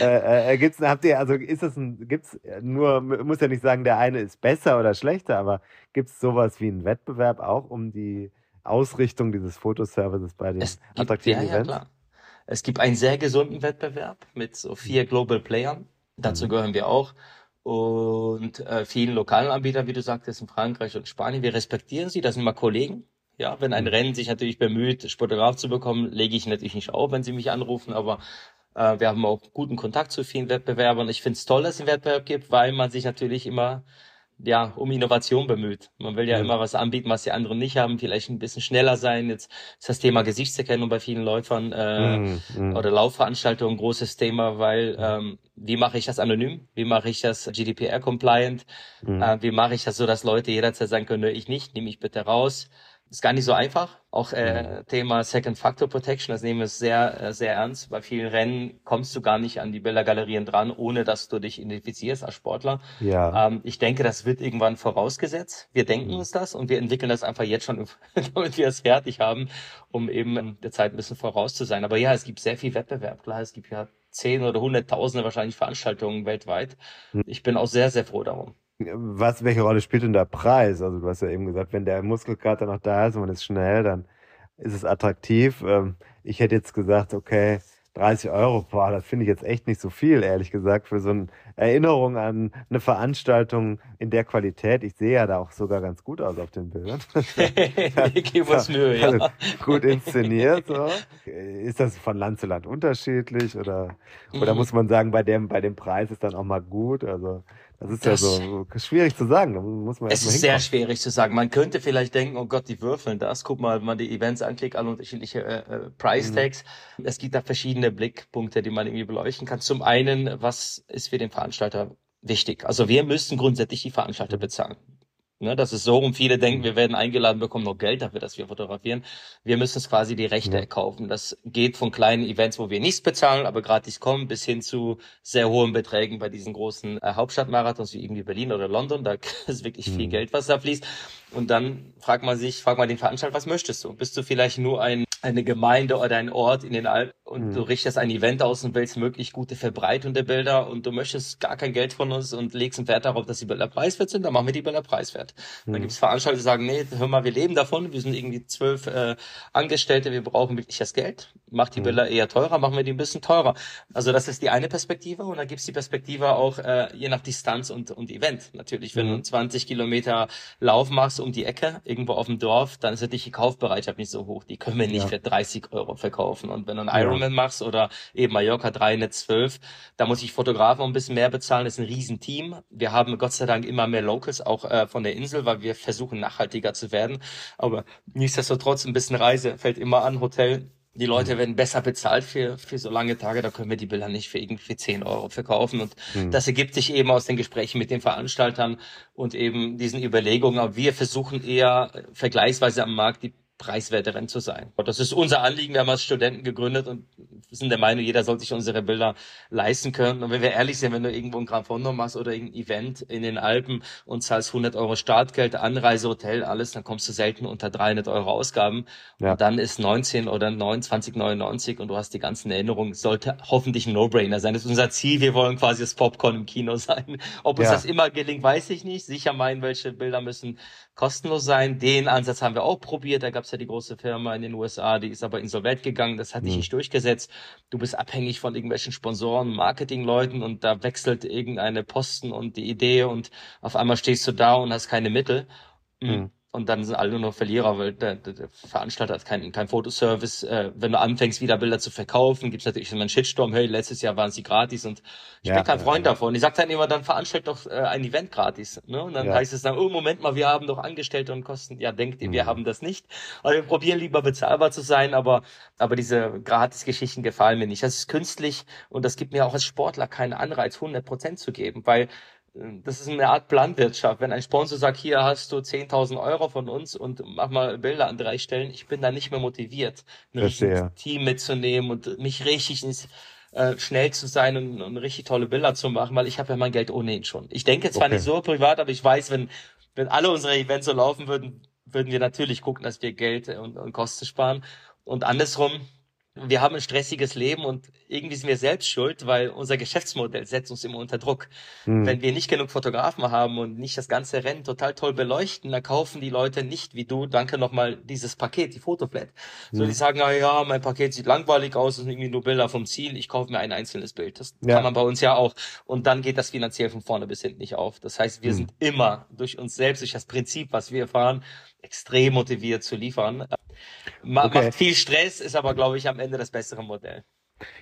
äh, äh, gibt's, habt ihr, also ist es ein, gibt's nur, muss ja nicht sagen, der eine ist besser oder schlechter, aber gibt es sowas wie einen Wettbewerb auch um die Ausrichtung dieses Fotoservices bei den es attraktiven gibt, ja, Events? Ja, klar. Es gibt einen sehr gesunden Wettbewerb mit so vier Global Playern. Dazu mhm. gehören wir auch und äh, vielen lokalen Anbietern, wie du sagtest, in Frankreich und Spanien. Wir respektieren sie, das sind immer Kollegen. Ja, wenn ein mhm. Rennen sich natürlich bemüht, Fotograf zu bekommen, lege ich natürlich nicht auf, wenn sie mich anrufen, aber äh, wir haben auch guten Kontakt zu vielen Wettbewerbern. Ich finde es toll, dass es einen Wettbewerb gibt, weil man sich natürlich immer ja, um Innovation bemüht. Man will ja mhm. immer was anbieten, was die anderen nicht haben, vielleicht ein bisschen schneller sein. Jetzt ist das Thema Gesichtserkennung bei vielen Läufern äh, mhm. oder Laufveranstaltungen ein großes Thema, weil ähm, wie mache ich das anonym? Wie mache ich das GDPR-compliant? Mhm. Äh, wie mache ich das so, dass Leute jederzeit sagen können, ich nicht, nehme ich bitte raus. Ist gar nicht so einfach. Auch äh, Mhm. Thema Second Factor Protection, das nehmen wir sehr, äh, sehr ernst. Bei vielen Rennen kommst du gar nicht an die Bildergalerien dran, ohne dass du dich identifizierst als Sportler. Ja. Ähm, ich denke, das wird irgendwann vorausgesetzt. Wir denken Mhm. uns das und wir entwickeln das einfach jetzt schon, damit wir es fertig haben, um eben der Zeit ein bisschen voraus zu sein. Aber ja, es gibt sehr viel Wettbewerb. Klar, es gibt ja zehn oder hunderttausende wahrscheinlich Veranstaltungen weltweit. Mhm. Ich bin auch sehr, sehr froh darum. Was, welche Rolle spielt denn der Preis? Also du hast ja eben gesagt, wenn der Muskelkater noch da ist und man ist schnell, dann ist es attraktiv. Ähm, ich hätte jetzt gesagt, okay, 30 Euro, boah, das finde ich jetzt echt nicht so viel, ehrlich gesagt, für so eine Erinnerung an eine Veranstaltung in der Qualität. Ich sehe ja da auch sogar ganz gut aus auf den Bildern. Mühe, ja. Also gut inszeniert. So. Ist das von Land zu Land unterschiedlich oder, oder Mhm. muss man sagen, bei dem, bei dem Preis ist dann auch mal gut? Also das ist Das- ja so schwierig zu sagen. Da muss man Es ist sehr schwierig zu sagen. Man könnte vielleicht denken, oh Gott, die würfeln das. Guck mal, wenn man die Events anklickt, alle unterschiedliche äh, äh, Price Mhm. Tags. Es gibt da verschiedene Blickpunkte, die man irgendwie beleuchten kann. Zum einen, was ist für den Veranstalter wichtig? Also wir müssen grundsätzlich die Veranstalter bezahlen. Ne, das ist so, und viele denken, wir werden eingeladen, bekommen noch Geld dafür, dass wir fotografieren. Wir müssen uns quasi die Rechte Ja. kaufen. Das geht von kleinen Events, wo wir nichts bezahlen, aber gratis kommen, bis hin zu sehr hohen Beträgen bei diesen großen äh, Hauptstadtmarathons wie irgendwie Berlin oder London. Da ist wirklich viel Mhm. Geld, was da fließt. Und dann fragt man sich, fragt man den Veranstalter, was möchtest du? Bist du vielleicht nur ein, eine Gemeinde oder ein Ort in den Alpen und Mhm. du richtest ein Event aus und willst möglichst gute Verbreitung der Bilder und du möchtest gar kein Geld von uns und legst einen Wert darauf, dass die Bilder preiswert sind, dann machen wir die Bilder preiswert. Dann Mhm. gibt es Veranstalter, die sagen, nee, hör mal, wir leben davon, wir sind irgendwie zwölf äh, Angestellte, wir brauchen wirklich das Geld. Macht die Mhm. Bilder eher teurer, machen wir die ein bisschen teurer. Also das ist die eine Perspektive und dann gibt's die Perspektive auch äh, je nach Distanz und, und Event. Natürlich, wenn Mhm. du 20 Kilometer Lauf machst um die Ecke, irgendwo auf dem Dorf, dann ist natürlich die Kaufbereitschaft nicht so hoch. Die können wir nicht Ja. Für 30 Euro verkaufen. Und wenn du einen. Ironman machst oder eben Mallorca 312, da muss ich Fotografen auch ein bisschen mehr bezahlen. Das ist ein Riesenteam. Wir haben Gott sei Dank immer mehr Locals, auch äh, von der Insel, weil wir versuchen nachhaltiger zu werden. Aber nichtsdestotrotz ein bisschen Reise fällt immer an, Hotel. Die Leute werden besser bezahlt für, für so lange Tage, da können wir die Bilder nicht für irgendwie 10 Euro verkaufen. Und Mhm. das ergibt sich eben aus den Gesprächen mit den Veranstaltern und eben diesen Überlegungen. Aber wir versuchen eher äh, vergleichsweise am Markt die preiswerteren zu sein. Und das ist unser Anliegen. Wir haben als Studenten gegründet und sind der Meinung, jeder soll sich unsere Bilder leisten können. Und wenn wir ehrlich sind, wenn du irgendwo ein Gran Fondo machst oder irgendein Event in den Alpen und zahlst 100 Euro Startgeld, Anreise, Hotel, alles, dann kommst du selten unter 300 Euro Ausgaben. Ja. Und dann ist 19 oder 29,99 und du hast die ganzen Erinnerungen. Sollte hoffentlich ein No-Brainer sein. Das ist unser Ziel. Wir wollen quasi das Popcorn im Kino sein. Ob uns Ja. das immer gelingt, weiß ich nicht. Sicher meinen, welche Bilder müssen kostenlos sein. Den Ansatz haben wir auch probiert. Da gab es ja die große Firma in den USA, die ist aber insolvent gegangen. Das hat sich Mhm. nicht durchgesetzt. Du bist abhängig von irgendwelchen Sponsoren, Marketingleuten und da wechselt irgendeine Posten und die Idee und auf einmal stehst du da und hast keine Mittel. Mhm. Und dann sind alle nur noch Verlierer, weil der, der, Veranstalter hat keinen kein Fotoservice. Äh, wenn du anfängst, wieder Bilder zu verkaufen, gibt's natürlich immer einen Shitstorm. Hey, letztes Jahr waren sie gratis und ich Ja, bin kein Freund ja. davon. Ich sag dann immer, dann veranstalt doch äh, ein Event gratis. Ne? Und dann Ja. heißt es dann, oh, Moment mal, wir haben doch Angestellte und Kosten. Ja, denkt ihr, wir Mhm. haben das nicht? Also wir probieren lieber bezahlbar zu sein, aber, aber diese Gratis-Geschichten gefallen mir nicht. Das ist künstlich und das gibt mir auch als Sportler keinen Anreiz, 100 Prozent zu geben, weil das ist eine Art Planwirtschaft. Wenn ein Sponsor sagt, hier hast du 10.000 Euro von uns und mach mal Bilder an drei Stellen, ich bin da nicht mehr motiviert, ein richtiges Team mitzunehmen und mich richtig ins, äh, schnell zu sein und, und richtig tolle Bilder zu machen, weil ich habe ja mein Geld ohnehin schon. Ich denke zwar Okay. nicht so privat, aber ich weiß, wenn, wenn alle unsere Events so laufen würden, würden wir natürlich gucken, dass wir Geld und, und Kosten sparen. Und andersrum, wir haben ein stressiges Leben und irgendwie sind wir selbst schuld, weil unser Geschäftsmodell setzt uns immer unter Druck. Mhm. Wenn wir nicht genug Fotografen haben und nicht das ganze Rennen total toll beleuchten, dann kaufen die Leute nicht wie du, danke nochmal, dieses Paket, die Fotoflat. So, Mhm. die sagen, na ja, mein Paket sieht langweilig aus, es sind irgendwie nur Bilder vom Ziel, ich kaufe mir ein einzelnes Bild. Das Ja. kann man bei uns ja auch. Und dann geht das finanziell von vorne bis hinten nicht auf. Das heißt, wir Mhm. sind immer durch uns selbst, durch das Prinzip, was wir fahren, extrem motiviert zu liefern. Ma Okay. Macht viel Stress, ist aber, glaube ich, am Ende das bessere Modell.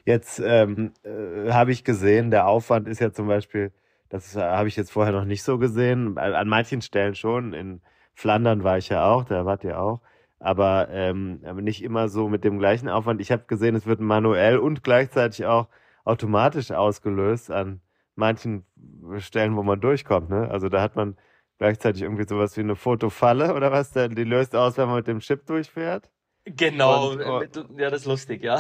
Jetzt ähm, äh, habe ich gesehen, der Aufwand ist ja zum Beispiel, das äh, habe ich jetzt vorher noch nicht so gesehen, an an manchen Stellen schon. In Flandern war ich ja auch, da wart ihr auch, aber, ähm, aber nicht immer so mit dem gleichen Aufwand. Ich habe gesehen, es wird manuell und gleichzeitig auch automatisch ausgelöst an manchen Stellen, wo man durchkommt. Ne? Also da hat man gleichzeitig irgendwie sowas wie eine Fotofalle oder was? Die löst aus, wenn man mit dem Chip durchfährt. Genau, Und- mit- ja, das ist lustig, ja.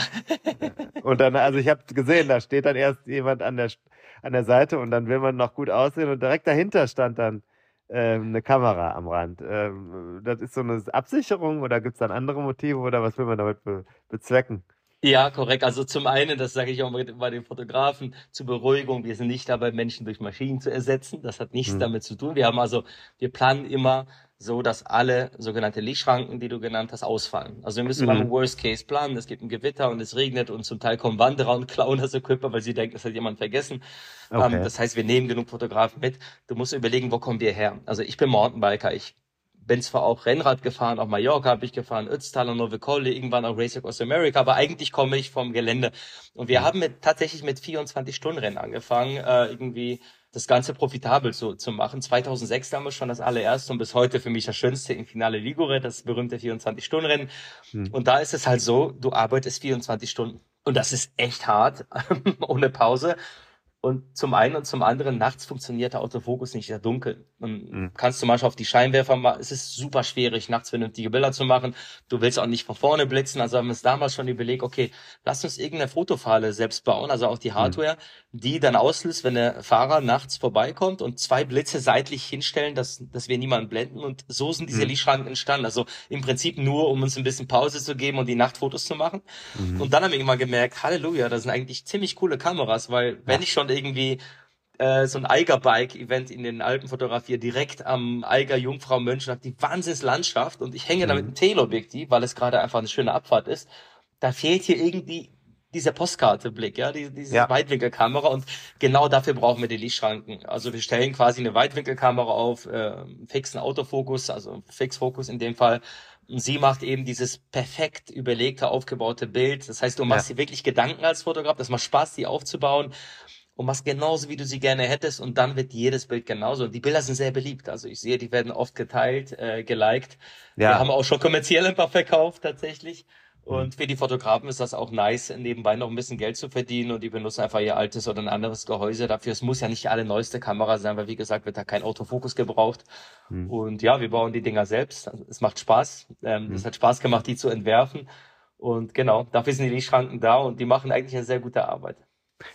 Und dann, also ich habe gesehen, da steht dann erst jemand an der, an der Seite und dann will man noch gut aussehen und direkt dahinter stand dann ähm, eine Kamera am Rand. Ähm, das ist so eine Absicherung oder gibt es dann andere Motive oder was will man damit be bezwecken? Ja, korrekt. Also zum einen, das sage ich auch bei bei den Fotografen, zur Beruhigung, wir sind nicht dabei, Menschen durch Maschinen zu ersetzen. Das hat nichts Hm. damit zu tun. Wir haben also, wir planen immer so, dass alle sogenannte Lichtschranken, die du genannt hast, ausfallen. Also wir müssen Mhm. mal einen Worst Case planen. Es gibt ein Gewitter und es regnet und zum Teil kommen Wanderer und klauen das Equipment, weil sie denken, das hat jemand vergessen. Okay. Ähm, das heißt, wir nehmen genug Fotografen mit. Du musst überlegen, wo kommen wir her? Also ich bin Mountainbiker. Ich bin zwar auch Rennrad gefahren, auf Mallorca habe ich gefahren, Ötztaler, Nove Colle, irgendwann auch Race Across America, aber eigentlich komme ich vom Gelände. Und wir haben mit, tatsächlich mit 24-Stunden-Rennen angefangen, äh, irgendwie das Ganze profitabel zu, zu machen. 2006 damals schon das allererste und bis heute für mich das schönste im Finale Ligure, das berühmte 24-Stunden-Rennen. Hm. Und da ist es halt so, du arbeitest 24 Stunden. Und das ist echt hart, ohne Pause. Und zum einen und zum anderen, nachts funktioniert der Autofokus nicht sehr dunkel. Und Mhm. kannst zum Beispiel auf die Scheinwerfer machen. Es ist super schwierig, nachts vernünftige Bilder zu machen. Du willst auch nicht von vorne blitzen. Also haben wir uns damals schon überlegt, okay, lass uns irgendeine Fotofahle selbst bauen, also auch die Hardware, die dann auslöst, wenn der Fahrer nachts vorbeikommt und zwei Blitze seitlich hinstellen, dass, dass wir niemanden blenden. Und so sind diese Mhm. Lichtschranken entstanden. Also im Prinzip nur, um uns ein bisschen Pause zu geben und die Nachtfotos zu machen. Mhm. Und dann haben wir irgendwann gemerkt, Halleluja, das sind eigentlich ziemlich coole Kameras, weil wenn Ja. ich schon irgendwie äh, so ein Eiger-Bike-Event in den Alpen fotografiere, direkt am Eiger Jungfrau Mönchen, habe die Wahnsinnslandschaft und ich hänge da mit Mhm. einem Teleobjektiv, weil es gerade einfach eine schöne Abfahrt ist. Da fehlt hier irgendwie dieser Postkarteblick, ja, die, diese Ja. Weitwinkelkamera und genau dafür brauchen wir die Lichtschranken. Also wir stellen quasi eine Weitwinkelkamera auf, äh, fixen Autofokus, also Fixfokus in dem Fall. Und sie macht eben dieses perfekt überlegte, aufgebaute Bild. Das heißt, du machst dir wirklich Gedanken als Fotograf, das macht Spaß, die aufzubauen und machst genauso, wie du sie gerne hättest und dann wird jedes Bild genauso. Und die Bilder sind sehr beliebt. Also ich sehe, die werden oft geteilt, äh, geliked. Wir Ja, haben auch schon kommerziell ein paar verkauft tatsächlich. Und für die Fotografen ist das auch nice, nebenbei noch ein bisschen Geld zu verdienen und die benutzen einfach ihr altes oder ein anderes Gehäuse dafür. Es muss ja nicht die allerneueste Kamera sein, weil wie gesagt, wird da kein Autofokus gebraucht. Hm. Und ja, wir bauen die Dinger selbst. Also es macht Spaß. Ähm, Hm. Es hat Spaß gemacht, die zu entwerfen. Und genau, dafür sind die Lichtschranken da und die machen eigentlich eine sehr gute Arbeit.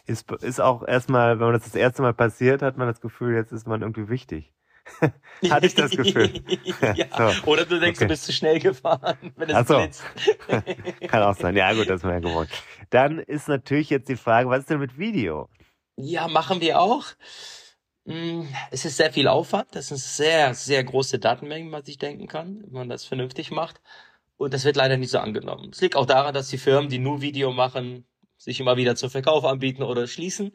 Ist, ist auch erstmal, wenn man das das erste Mal passiert, hat man das Gefühl, jetzt ist man irgendwie wichtig. Hatte ich das Gefühl. ja. So. Oder du denkst, Okay. du bist zu schnell gefahren, wenn es so. blitzt. Kann auch sein. Ja, gut, das ist mir ja gewohnt. Dann ist natürlich jetzt die Frage, was ist denn mit Video? Ja, machen wir auch. Mm, Es ist sehr viel Aufwand. Das sind sehr, sehr große Datenmengen, was ich denken kann, wenn man das vernünftig macht. Und das wird leider nicht so angenommen. Es liegt auch daran, dass die Firmen, die nur Video machen, sich immer wieder zum Verkauf anbieten oder schließen.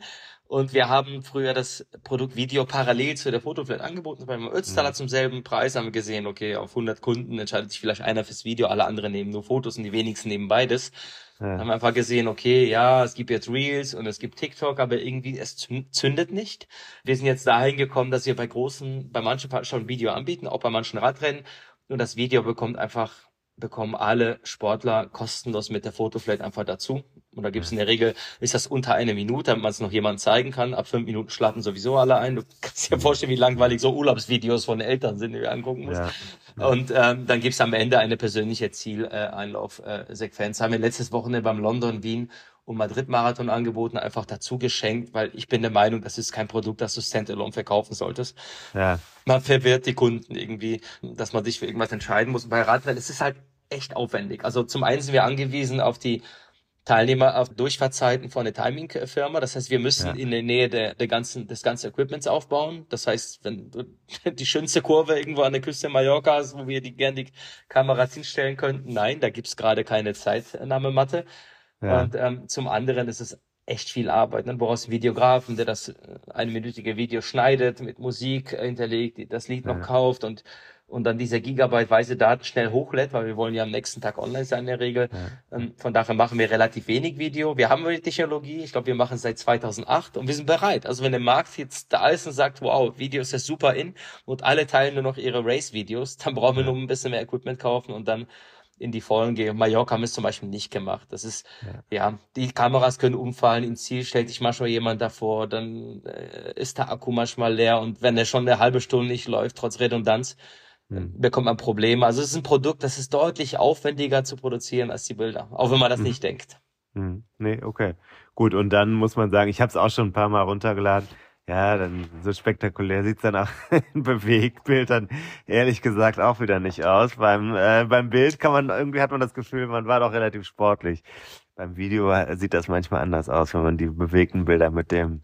Und wir haben früher das Produkt Video parallel zu der Fotoflat angeboten. Beim Ötztaler Mhm. zum selben Preis haben wir gesehen, okay, auf 100 Kunden entscheidet sich vielleicht einer fürs Video, alle anderen nehmen nur Fotos und die wenigsten nehmen beides. Ja. haben einfach gesehen, okay, ja, es gibt jetzt Reels und es gibt TikTok, aber irgendwie es zün- zündet nicht. Wir sind jetzt dahin gekommen, dass wir bei großen, bei manchen schon Video anbieten, auch bei manchen Radrennen. Und das Video bekommt einfach, bekommen alle Sportler kostenlos mit der Fotoflat einfach dazu. Und da gibt es in der Regel, ist das unter eine Minute, damit man es noch jemandem zeigen kann. Ab fünf Minuten schlafen sowieso alle ein. Du kannst dir vorstellen, wie langweilig so Urlaubsvideos von Eltern sind, die du angucken musst. Ja. Und ähm, dann gibt's am Ende eine persönliche Zieleinlaufsequenz. Haben wir letztes Wochenende beim London, Wien und Madrid-Marathon angeboten, einfach dazu geschenkt, weil ich bin der Meinung, das ist kein Produkt, das du standalone verkaufen solltest. Ja. Man verwirrt die Kunden irgendwie, dass man sich für irgendwas entscheiden muss. Und bei Radrennen ist es halt echt aufwendig. Also zum einen sind wir angewiesen auf die Teilnehmer auf Durchfahrtzeiten von der Timing-Firma. Das heißt, wir müssen Ja. in der Nähe der, der ganzen, des ganzen Equipments aufbauen. Das heißt, wenn du die schönste Kurve irgendwo an der Küste Mallorca hast, wo wir die gerne die Kameras hinstellen könnten, nein, da gibt's gerade keine Zeitnahmematte. Ja. Und ähm, zum anderen ist es echt viel Arbeit. Ne? Du brauchst einen Videografen, der das äh, einminütige Video schneidet, mit Musik äh, hinterlegt, das Lied noch Ja. kauft und und dann diese gigabyteweise Daten schnell hochlädt, weil wir wollen ja am nächsten Tag online sein in der Regel. Ja. Ähm, Von daher machen wir relativ wenig Video. Wir haben die Technologie, ich glaube, wir machen es seit 2008 und wir sind bereit. Also wenn der Markt jetzt da ist und sagt, wow, Video ist ja super in und alle teilen nur noch ihre Race-Videos, dann brauchen wir nur ein bisschen mehr Equipment kaufen und dann in die Vollen gehe. Mallorca haben es zum Beispiel nicht gemacht. Das ist, ja. ja, die Kameras können umfallen, ins Ziel stellt sich manchmal jemand davor, dann äh, ist der Akku manchmal leer und wenn er schon eine halbe Stunde nicht läuft, trotz Redundanz, hm. bekommt man Probleme. Also es ist ein Produkt, das ist deutlich aufwendiger zu produzieren als die Bilder, auch wenn man das hm. nicht denkt. Hm. Nee, okay. Gut, und dann muss man sagen, ich habe es auch schon ein paar Mal runtergeladen. Ja, dann so spektakulär sieht's dann auch in Bewegtbild dann ehrlich gesagt auch wieder nicht aus. Beim, äh, beim Bild kann man, irgendwie hat man das Gefühl, man war doch relativ sportlich. Beim Video sieht das manchmal anders aus, wenn man die bewegten Bilder mit dem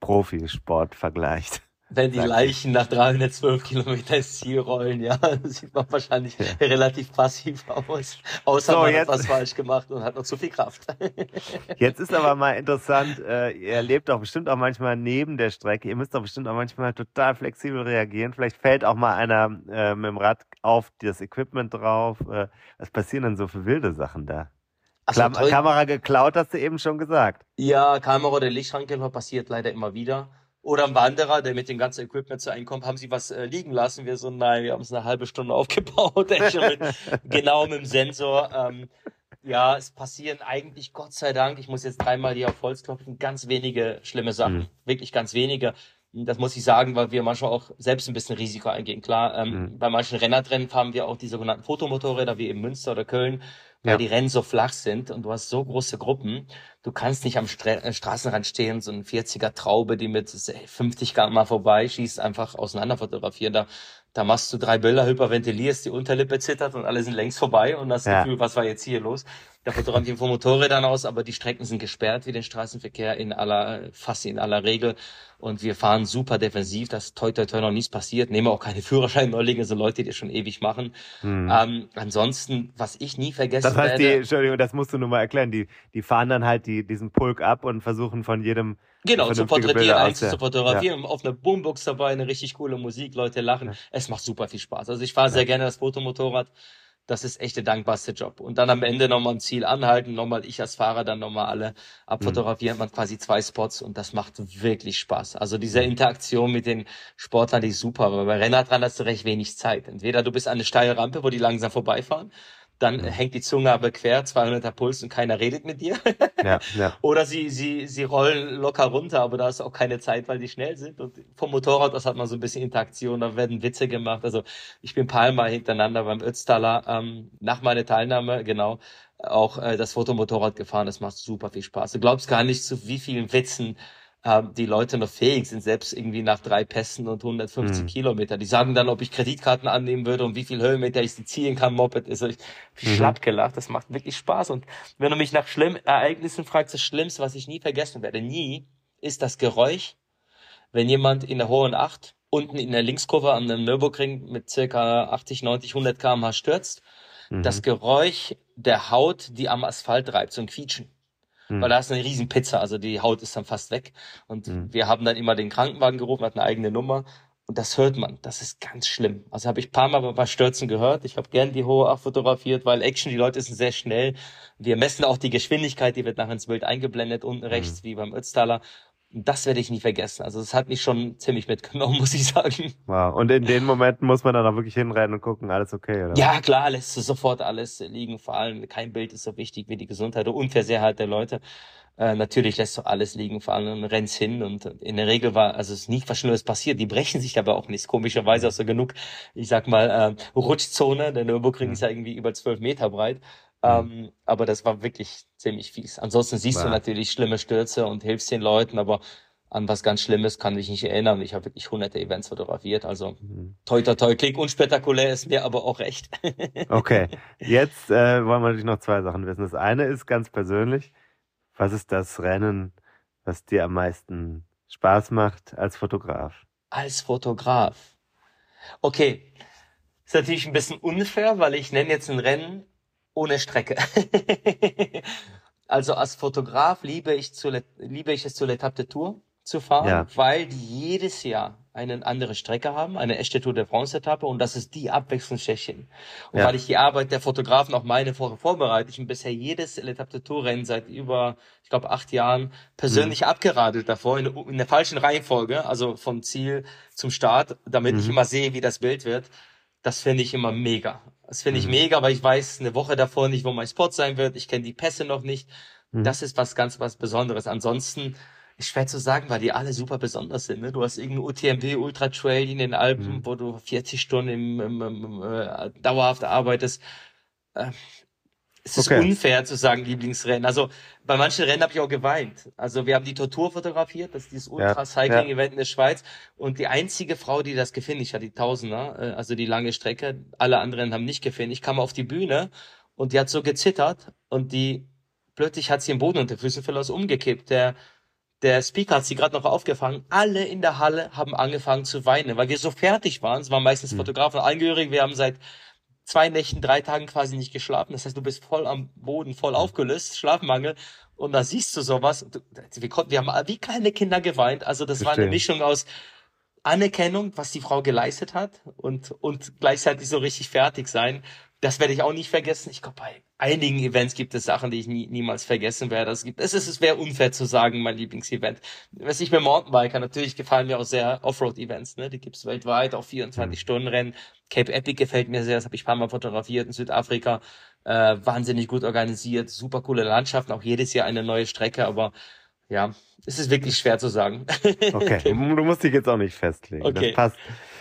Profisport vergleicht wenn die Leichen nach 312 Kilometer ins Ziel rollen, ja, sieht man wahrscheinlich ja. relativ passiv aus. Außer so, man hat was falsch gemacht und hat noch zu viel Kraft. Jetzt ist aber mal interessant, äh, ihr lebt doch bestimmt auch manchmal neben der Strecke. Ihr müsst doch bestimmt auch manchmal total flexibel reagieren. Vielleicht fällt auch mal einer äh, mit dem Rad auf das Equipment drauf. Äh, was passieren denn so für wilde Sachen da? So, Kamera geklaut, hast du eben schon gesagt. Ja, Kamera oder Lichtschranke passiert leider immer wieder. Oder ein Wanderer, der mit dem ganzen Equipment zu einem kommt, haben sie was äh, liegen lassen? Wir so, nein, wir haben es eine halbe Stunde aufgebaut, mit, genau mit dem Sensor. Ähm, ja, es passieren eigentlich, Gott sei Dank, ich muss jetzt dreimal hier auf Holz klopfen, ganz wenige schlimme Sachen. Mhm. Wirklich ganz wenige. Das muss ich sagen, weil wir manchmal auch selbst ein bisschen Risiko eingehen. Klar, ähm, mhm. bei manchen Rennradrennen fahren wir auch die sogenannten Fotomotorräder, wie in Münster oder Köln weil ja. die Rennen so flach sind und du hast so große Gruppen. Du kannst nicht am Stra äh, Straßenrand stehen, so ein 40er Traube, die mit 50 km vorbei schießt, einfach auseinander fotografieren. Da, da machst du drei Bilder, hyperventilierst, die Unterlippe zittert und alle sind längst vorbei und das ja. Gefühl, was war jetzt hier los? Da fotografieren vom Motorrädern aus, aber die Strecken sind gesperrt wie den Straßenverkehr in aller, fast in aller Regel. Und wir fahren super defensiv, das toi toi toi noch nichts passiert. Nehmen auch keine Führerschein-Neulinge, so Leute, die das schon ewig machen. Hm. Ähm, ansonsten, was ich nie vergessen das heißt, werde. Die, Entschuldigung, das musst du nur mal erklären. Die, die fahren dann halt die, diesen Pulk ab und versuchen von jedem Genau, zu porträtieren, einzeln zu fotografieren, ja. auf einer Boombox dabei, eine richtig coole Musik, Leute lachen. Ja. Es macht super viel Spaß. Also ich fahre sehr gerne das Fotomotorrad das ist echt der dankbarste Job. Und dann am Ende nochmal am Ziel anhalten, nochmal ich als Fahrer dann nochmal alle abfotografieren, mhm. man quasi zwei Spots und das macht wirklich Spaß. Also diese mhm. Interaktion mit den Sportlern, die ist super, aber bei Rennradfahren hast du recht wenig Zeit. Entweder du bist an eine steile Rampe, wo die langsam vorbeifahren, dann mhm. hängt die Zunge aber quer, 200er Puls und keiner redet mit dir. ja, ja. Oder sie, sie, sie rollen locker runter, aber da ist auch keine Zeit, weil die schnell sind. Und vom Motorrad aus hat man so ein bisschen Interaktion, da werden Witze gemacht. Also ich bin ein paar Mal hintereinander beim Ötztaler ähm, nach meiner Teilnahme, genau, auch äh, das Fotomotorrad gefahren. Das macht super viel Spaß. Du glaubst gar nicht, zu wie vielen Witzen äh, die Leute noch fähig sind, selbst irgendwie nach drei Pässen und 150 mhm. Kilometer. Die sagen dann, ob ich Kreditkarten annehmen würde und wie viel Höhenmeter ich sie ziehen kann, Moped. Also ich mhm. schlapp gelacht. Das macht wirklich Spaß. Und wenn du mich nach schlimmen Ereignissen fragst, das Schlimmste, was ich nie vergessen werde, nie, ist das Geräusch, wenn jemand in der hohen Acht unten in der Linkskurve an einem Nürburgring mit circa 80, 90, 100 km/h stürzt. Mhm. Das Geräusch der Haut, die am Asphalt reibt, so ein Quietschen mhm. weil da ist eine riesen Pizza, also die Haut ist dann fast weg. Und mhm. wir haben dann immer den Krankenwagen gerufen, hat eine eigene Nummer. Und das hört man. Das ist ganz schlimm. Also habe ich paar Mal bei Stürzen gehört. Ich habe gern die hohe fotografiert, weil Action, die Leute sind sehr schnell. Wir messen auch die Geschwindigkeit, die wird nachher ins Bild eingeblendet, unten rechts, mhm. wie beim Ötztaler. Das werde ich nie vergessen. Also es hat mich schon ziemlich mitgenommen, muss ich sagen. Wow. Und in den Momenten muss man dann auch wirklich hinrennen und gucken, alles okay, oder? Ja, klar, lässt sofort alles liegen. Vor allem kein Bild ist so wichtig wie die Gesundheit und Unversehrtheit der Leute. Äh, natürlich lässt du alles liegen, vor allem rennst hin und in der Regel war, also es ist nie was Schlimmes passiert. Die brechen sich aber auch nicht. Komischerweise hast du genug, ich sag mal, äh, Rutschzone. Der Nürburgring ja. ist ja irgendwie über zwölf Meter breit. Ähm, aber das war wirklich ziemlich fies. Ansonsten siehst ja. du natürlich schlimme Stürze und hilfst den Leuten, aber an was ganz Schlimmes kann ich nicht erinnern. Ich habe wirklich hunderte Events fotografiert. Also mhm. toi toi toi, klingt unspektakulär, ist mir aber auch recht. okay, jetzt äh, wollen wir natürlich noch zwei Sachen wissen. Das eine ist ganz persönlich. Was ist das Rennen, was dir am meisten Spaß macht als Fotograf? Als Fotograf. Okay. Ist natürlich ein bisschen unfair, weil ich nenne jetzt ein Rennen, ohne Strecke. also als Fotograf liebe ich, zu, liebe ich es zu L'Etape de Tour zu fahren, ja. weil die jedes Jahr eine andere Strecke haben, eine echte Tour de France Etappe und das ist die Abwechslung Tschechien. Und ja. weil ich die Arbeit der Fotografen auch meine Woche vorbereite, ich bin bisher jedes L'Etape de Tour Rennen seit über, ich glaube, acht Jahren persönlich mhm. abgeradelt davor, in, in, der falschen Reihenfolge, also vom Ziel zum Start, damit mhm. ich immer sehe, wie das Bild wird. Das finde ich immer mega Das finde ich mhm. mega, weil ich weiß eine Woche davor nicht, wo mein Spot sein wird. Ich kenne die Pässe noch nicht. Mhm. Das ist was ganz was Besonderes. Ansonsten ist schwer zu sagen, weil die alle super besonders sind. Ne? Du hast irgendeinen UTMB Ultra Trail in den Alpen, mhm. wo du 40 Stunden im, im, im, im äh, dauerhaft arbeitest. Äh, es ist okay. unfair zu sagen Lieblingsrennen. Also bei manchen Rennen habe ich auch geweint. Also wir haben die Tortur fotografiert, das ist dieses Ultra-Cycling-Event ja. in der Schweiz. Und die einzige Frau, die das gefinisht hat, die Tausender, äh, also die lange Strecke, alle anderen haben nicht gefinisht, kam auf die Bühne und die hat so gezittert und die plötzlich hat sie den Boden unter Füßen verlassen, umgekippt. Der der Speaker hat sie gerade noch aufgefangen. Alle in der Halle haben angefangen zu weinen, weil wir so fertig waren. Es waren meistens mhm. Fotografen und Angehörige. Wir haben seit zwei Nächten, drei Tagen quasi nicht geschlafen. Das heißt, du bist voll am Boden, voll aufgelöst, Schlafmangel. Und da siehst du sowas. Wir, konnten, wir haben wie kleine Kinder geweint. Also das Verstehen. war eine Mischung aus Anerkennung, was die Frau geleistet hat und, und gleichzeitig so richtig fertig sein. Das werde ich auch nicht vergessen. Ich glaube, bei einigen Events gibt es Sachen, die ich nie, niemals vergessen werde. Es gibt, es ist, es wäre unfair zu sagen, mein Lieblingsevent. Was ich mir Mountainbiker, natürlich gefallen mir auch sehr Offroad-Events, ne? Die gibt's weltweit, auch 24-Stunden-Rennen. Cape Epic gefällt mir sehr, das habe ich ein paar Mal fotografiert in Südafrika. Äh, wahnsinnig gut organisiert, super coole Landschaften, auch jedes Jahr eine neue Strecke, aber ja, es ist wirklich schwer zu sagen. Okay, du musst dich jetzt auch nicht festlegen. Okay. Das passt,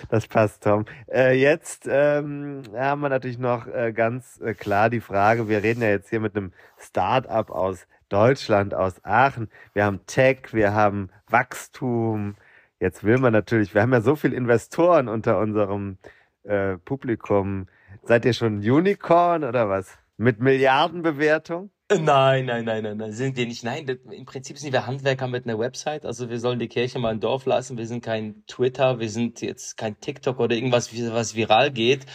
das passt, Tom. Äh, jetzt ähm, haben wir natürlich noch äh, ganz äh, klar die Frage, wir reden ja jetzt hier mit einem Start-up aus Deutschland, aus Aachen. Wir haben Tech, wir haben Wachstum. Jetzt will man natürlich, wir haben ja so viele Investoren unter unserem äh, Publikum. Seid ihr schon Unicorn oder was? Mit Milliardenbewertung? Nein, nein, nein, nein, nein, sind wir nicht. Nein, im Prinzip sind wir Handwerker mit einer Website. Also wir sollen die Kirche mal im Dorf lassen. Wir sind kein Twitter, wir sind jetzt kein TikTok oder irgendwas, was viral geht.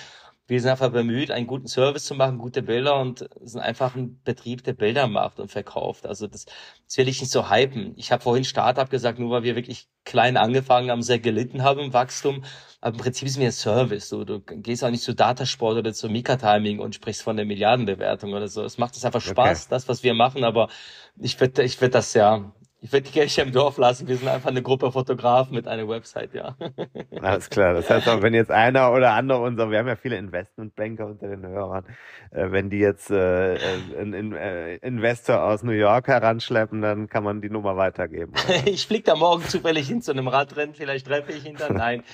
Wir sind einfach bemüht, einen guten Service zu machen, gute Bilder und sind einfach ein Betrieb, der Bilder macht und verkauft. Also das, das will ich nicht so hypen. Ich habe vorhin Startup gesagt, nur weil wir wirklich klein angefangen haben, sehr gelitten haben im Wachstum. Aber im Prinzip ist mir ein Service. Du, du gehst auch nicht zu Datasport oder zu Mika-Timing und sprichst von der Milliardenbewertung oder so. Es macht uns einfach Spaß, okay. das, was wir machen. Aber ich würde ich würd das ja ich würde die Kirche im Dorf lassen. Wir sind einfach eine Gruppe Fotografen mit einer Website, ja. Alles klar. Das heißt auch, wenn jetzt einer oder andere unser, wir haben ja viele Investmentbanker unter den Hörern, äh, wenn die jetzt äh, einen äh, Investor aus New York heranschleppen, dann kann man die Nummer weitergeben. ich fliege da morgen zufällig hin zu einem Radrennen, vielleicht treffe ich ihn dann. Nein.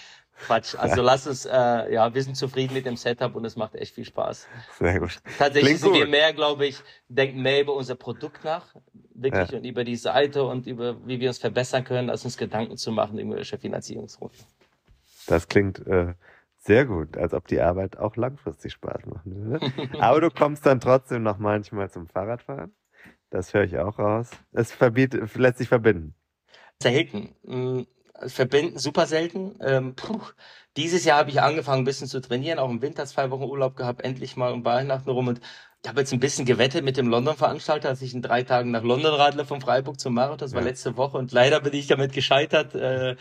Quatsch. Also lass uns, äh, ja, wir sind zufrieden mit dem Setup und es macht echt viel Spaß. Sehr gut. Tatsächlich Klingt sind gut. wir mehr, glaube ich, denken mehr über unser Produkt nach, wirklich, ja. und über die Seite und über, wie wir uns verbessern können, als uns Gedanken zu machen über irgendwelche Finanzierungsrunden. Das klingt äh, sehr gut, als ob die Arbeit auch langfristig Spaß machen würde. Aber du kommst dann trotzdem noch manchmal zum Fahrradfahren. Das höre ich auch raus. Es verbietet, lässt sich verbinden. Selten. Hm, verbinden super selten. Ähm, puh. Dieses Jahr habe ich angefangen, ein bisschen zu trainieren, auch im Winter zwei Wochen Urlaub gehabt, endlich mal um Weihnachten rum und ich habe jetzt ein bisschen gewettet mit dem London-Veranstalter, dass ich in drei Tagen nach London radle von Freiburg zum Marathon. Das war ja. letzte Woche und leider bin ich damit gescheitert. Äh,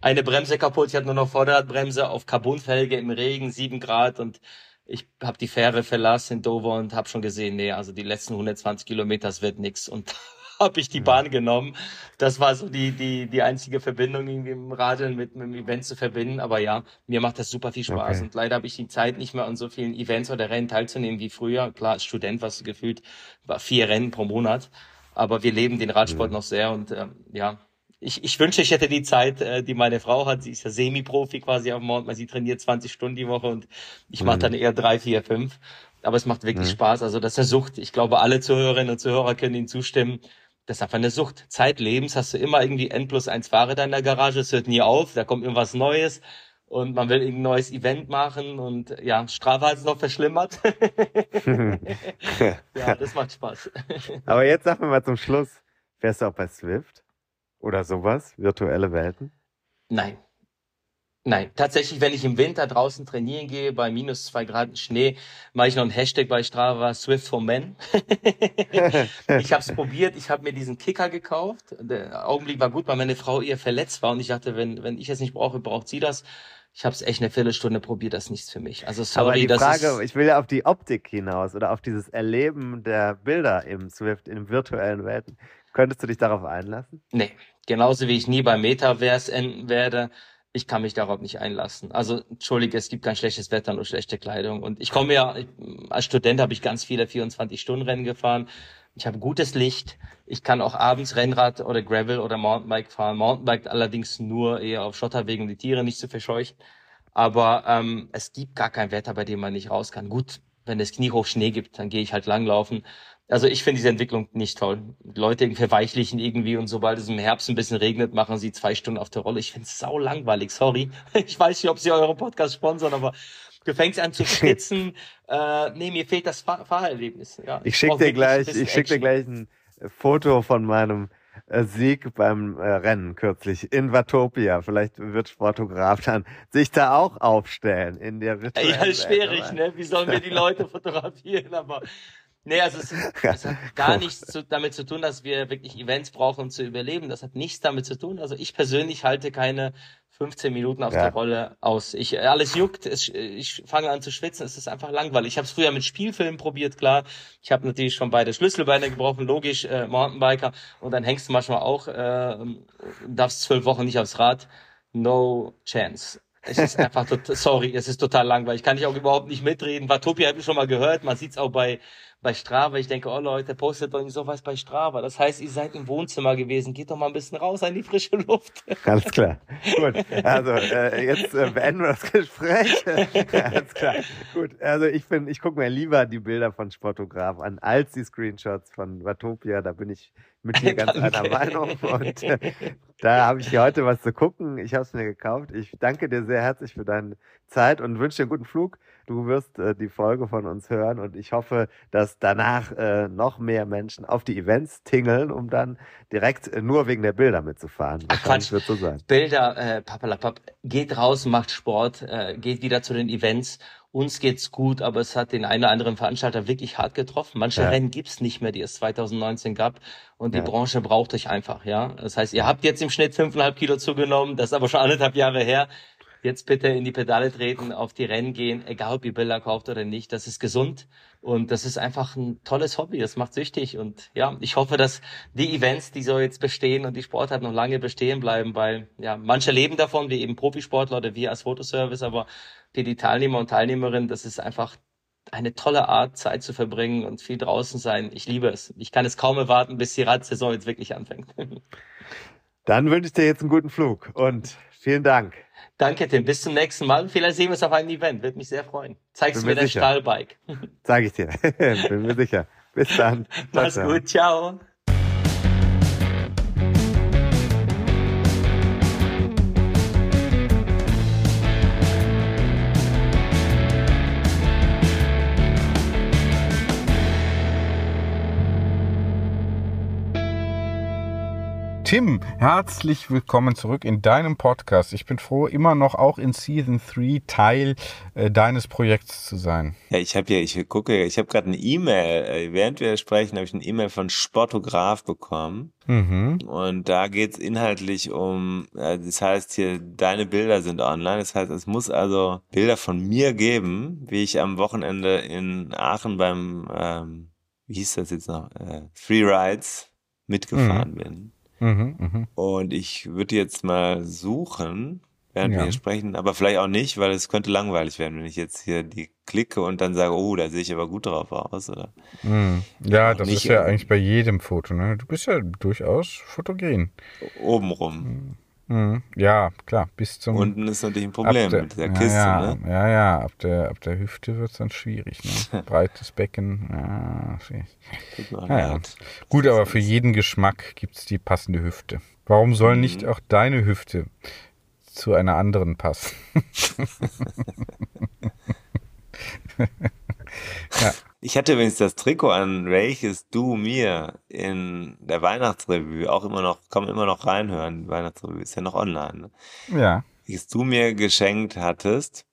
eine Bremse kaputt, ich hatte nur noch Vorderradbremse auf Carbonfelge im Regen, sieben Grad und ich habe die Fähre verlassen in Dover und habe schon gesehen, nee, also die letzten 120 Kilometer, das wird nix und habe ich die Bahn genommen. Das war so die, die, die einzige Verbindung irgendwie im Radeln mit, mit dem Event zu verbinden. Aber ja, mir macht das super viel Spaß. Okay. Und leider habe ich die Zeit nicht mehr an so vielen Events oder Rennen teilzunehmen wie früher. Klar, als Student was gefühlt, war vier Rennen pro Monat. Aber wir leben den Radsport mhm. noch sehr und ähm, ja, ich, ich wünsche, ich hätte die Zeit, äh, die meine Frau hat. Sie ist ja Semi-Profi quasi auf dem Mountain. Sie trainiert 20 Stunden die Woche und ich mache mhm. dann eher drei, vier, fünf. Aber es macht wirklich mhm. Spaß. Also das ist eine Sucht. Ich glaube, alle Zuhörerinnen und Zuhörer können Ihnen zustimmen das ist einfach eine Sucht. Zeitlebens hast du immer irgendwie N plus eins Fahrräder in der Garage, es hört nie auf, da kommt irgendwas Neues und man will irgendein neues Event machen und ja, Strafe hat es noch verschlimmert. ja, das macht Spaß. Aber jetzt sag mir mal zum Schluss, wärst du auch bei Swift oder sowas, virtuelle Welten? Nein. Nein, tatsächlich, wenn ich im Winter draußen trainieren gehe, bei minus zwei Grad Schnee, mache ich noch ein Hashtag bei Strava Swift for Men. ich habe es probiert, ich habe mir diesen Kicker gekauft. Der Augenblick war gut, weil meine Frau eher verletzt war und ich dachte, wenn, wenn ich es nicht brauche, braucht sie das. Ich habe es echt eine Viertelstunde probiert, das ist nichts für mich. Also sorry, Aber die das Frage, ich will ja auf die Optik hinaus oder auf dieses Erleben der Bilder im Swift, in virtuellen Welten. Könntest du dich darauf einlassen? Nee, genauso wie ich nie beim Metaverse enden werde ich kann mich darauf nicht einlassen. Also, entschuldige, es gibt kein schlechtes Wetter, nur schlechte Kleidung. Und ich komme ja, als Student habe ich ganz viele 24-Stunden-Rennen gefahren. Ich habe gutes Licht. Ich kann auch abends Rennrad oder Gravel oder Mountainbike fahren. Mountainbike allerdings nur eher auf Schotterwegen, um die Tiere nicht zu verscheuchen. Aber ähm, es gibt gar kein Wetter, bei dem man nicht raus kann. Gut, wenn es kniehoch Schnee gibt, dann gehe ich halt langlaufen. Also ich finde diese Entwicklung nicht toll. Leute verweichlichen irgendwie und sobald es im Herbst ein bisschen regnet, machen sie zwei Stunden auf der Rolle. Ich finde es sau langweilig, sorry. Ich weiß nicht, ob sie eure Podcast sponsern, aber du fängst an zu schwitzen. äh, nee, mir fehlt das Fahr Fahrerlebnis. Ja, ich schicke dir gleich, ich schick dir gleich ein Foto von meinem äh, Sieg beim äh, Rennen kürzlich in Vatopia. Vielleicht wird Fotograf dann sich da auch aufstellen in der Ja, schwierig, ne? Wie sollen wir die Leute fotografieren? Aber Nee, also es, es hat gar nichts zu, damit zu tun, dass wir wirklich Events brauchen, um zu überleben. Das hat nichts damit zu tun. Also ich persönlich halte keine 15 Minuten auf ja. der Rolle aus. Ich alles juckt, es, ich fange an zu schwitzen, es ist einfach langweilig. Ich habe es früher mit Spielfilmen probiert, klar. Ich habe natürlich schon beide Schlüsselbeine gebrochen, logisch, äh, Mountainbiker. Und dann hängst du manchmal auch, äh, darfst zwölf Wochen nicht aufs Rad. No chance. Es ist einfach, total, sorry, es ist total langweilig. Kann ich auch überhaupt nicht mitreden. Watopia habe ich schon mal gehört. Man sieht's auch bei bei Strava. Ich denke, oh Leute, postet doch nicht sowas bei Strava. Das heißt, ihr seid im Wohnzimmer gewesen. Geht doch mal ein bisschen raus an die frische Luft. Alles klar. Gut. Also äh, jetzt äh, beenden wir das Gespräch. Alles klar. Gut. Also ich bin, ich gucke mir lieber die Bilder von Sportograf an als die Screenshots von Watopia. Da bin ich mit dir ganz einer Meinung. Und äh, da habe ich hier heute was zu gucken. Ich habe es mir gekauft. Ich danke dir sehr herzlich für deine Zeit und wünsche dir einen guten Flug. Du wirst äh, die Folge von uns hören und ich hoffe, dass danach äh, noch mehr Menschen auf die Events tingeln, um dann direkt äh, nur wegen der Bilder mitzufahren. Ach Quatsch, wird so sein. Bilder, äh, papalapap, geht raus, macht Sport, äh, geht wieder zu den Events uns geht's gut, aber es hat den einen oder anderen Veranstalter wirklich hart getroffen. Manche ja. Rennen gibt's nicht mehr, die es 2019 gab. Und die ja. Branche braucht euch einfach, ja. Das heißt, ihr habt jetzt im Schnitt fünfeinhalb Kilo zugenommen, das ist aber schon anderthalb Jahre her. Jetzt bitte in die Pedale treten, auf die Rennen gehen, egal ob ihr Bilder kauft oder nicht. Das ist gesund und das ist einfach ein tolles Hobby. Das macht süchtig und ja, ich hoffe, dass die Events, die so jetzt bestehen und die Sportart noch lange bestehen bleiben, weil ja, manche leben davon, wie eben Profisportler oder wir als Fotoservice, aber für die Teilnehmer und Teilnehmerinnen, das ist einfach eine tolle Art, Zeit zu verbringen und viel draußen sein. Ich liebe es. Ich kann es kaum erwarten, bis die Radsaison jetzt wirklich anfängt. Dann wünsche ich dir jetzt einen guten Flug und vielen Dank. Danke, Tim. Bis zum nächsten Mal. Vielleicht sehen wir es auf einem Event. Würde mich sehr freuen. Zeigst du mir, mir dein Stahlbike. Zeig ich dir. Bin mir sicher. Bis dann. Mach's gut. Ciao. Tim, herzlich willkommen zurück in deinem Podcast. Ich bin froh, immer noch auch in Season 3 Teil äh, deines Projekts zu sein. Ja, ich habe ja, ich gucke, ich habe gerade eine E-Mail, äh, während wir sprechen, habe ich eine E-Mail von Sportograf bekommen. Mhm. Und da geht's inhaltlich um, äh, das heißt hier, deine Bilder sind online. Das heißt, es muss also Bilder von mir geben, wie ich am Wochenende in Aachen beim, ähm, wie hieß das jetzt noch, äh, Free Rides mitgefahren mhm. bin. Mhm, mh. Und ich würde jetzt mal suchen, während ja. wir hier sprechen, aber vielleicht auch nicht, weil es könnte langweilig werden, wenn ich jetzt hier die klicke und dann sage, oh, da sehe ich aber gut drauf aus, oder? Mhm. Ja, das ist ja eigentlich bei jedem Foto, ne? Du bist ja durchaus fotogen. Obenrum. Mhm. Ja, klar, bis zum. Unten ist natürlich ein Problem der, mit der Kiste, ja, ne? Ja, ja, ab der, ab der Hüfte wird es dann schwierig, ne? Breites Becken, ja, schwierig. Ja, Gut, aber für jeden Geschmack gibt es die passende Hüfte. Warum soll mhm. nicht auch deine Hüfte zu einer anderen passen? ja. Ich hatte übrigens das Trikot an, welches du mir in der Weihnachtsrevue auch immer noch, komm immer noch reinhören. Die Weihnachtsrevue ist ja noch online. Ne? Ja. Welches du mir geschenkt hattest.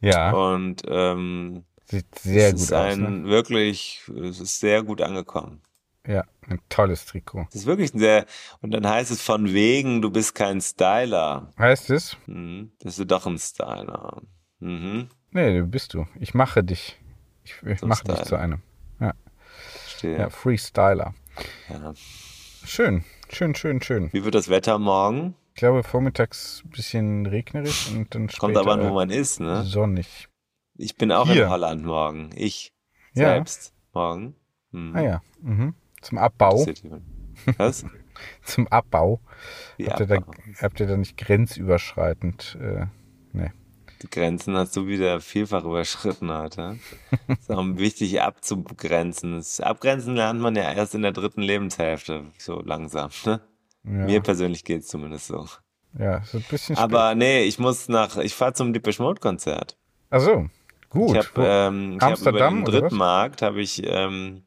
Ja. Und ähm, sieht sehr gut ist aus. Ein ne? wirklich, es ist sehr gut angekommen. Ja, ein tolles Trikot. Das ist wirklich ein sehr, und dann heißt es von wegen, du bist kein Styler. Heißt es? Mhm, bist du doch ein Styler. Mhm. Nee, du bist du. Ich mache dich. Ich, ich mache dich zu einem. Ja. Verstehe. Ja, Freestyler. Ja. Schön, schön, schön, schön. Wie wird das Wetter morgen? Ich glaube, vormittags ein bisschen regnerisch und dann später Kommt aber an, wo man ist, ne? sonnig. Ich bin auch Hier. in Holland morgen. Ich Ja. selbst morgen. Hm. Ah ja. Mhm. Zum Abbau. Was? Zum Abbau. Habt ihr, da, habt ihr da nicht grenzüberschreitend? Äh, nee. Die Grenzen hast du wieder vielfach überschritten heute. ist auch wichtig abzugrenzen. Das Abgrenzen lernt man ja erst in der dritten Lebenshälfte, so langsam. Ne? Ja, Mir persönlich geht's zumindest so. ja so ein bisschen spät. Aber nee, ich muss nach, ich fahre zum Depeche Mode Konzert. Ach so, gut. Ich habe ähm, ich hab über den? Drittmarkt habe ich ähm,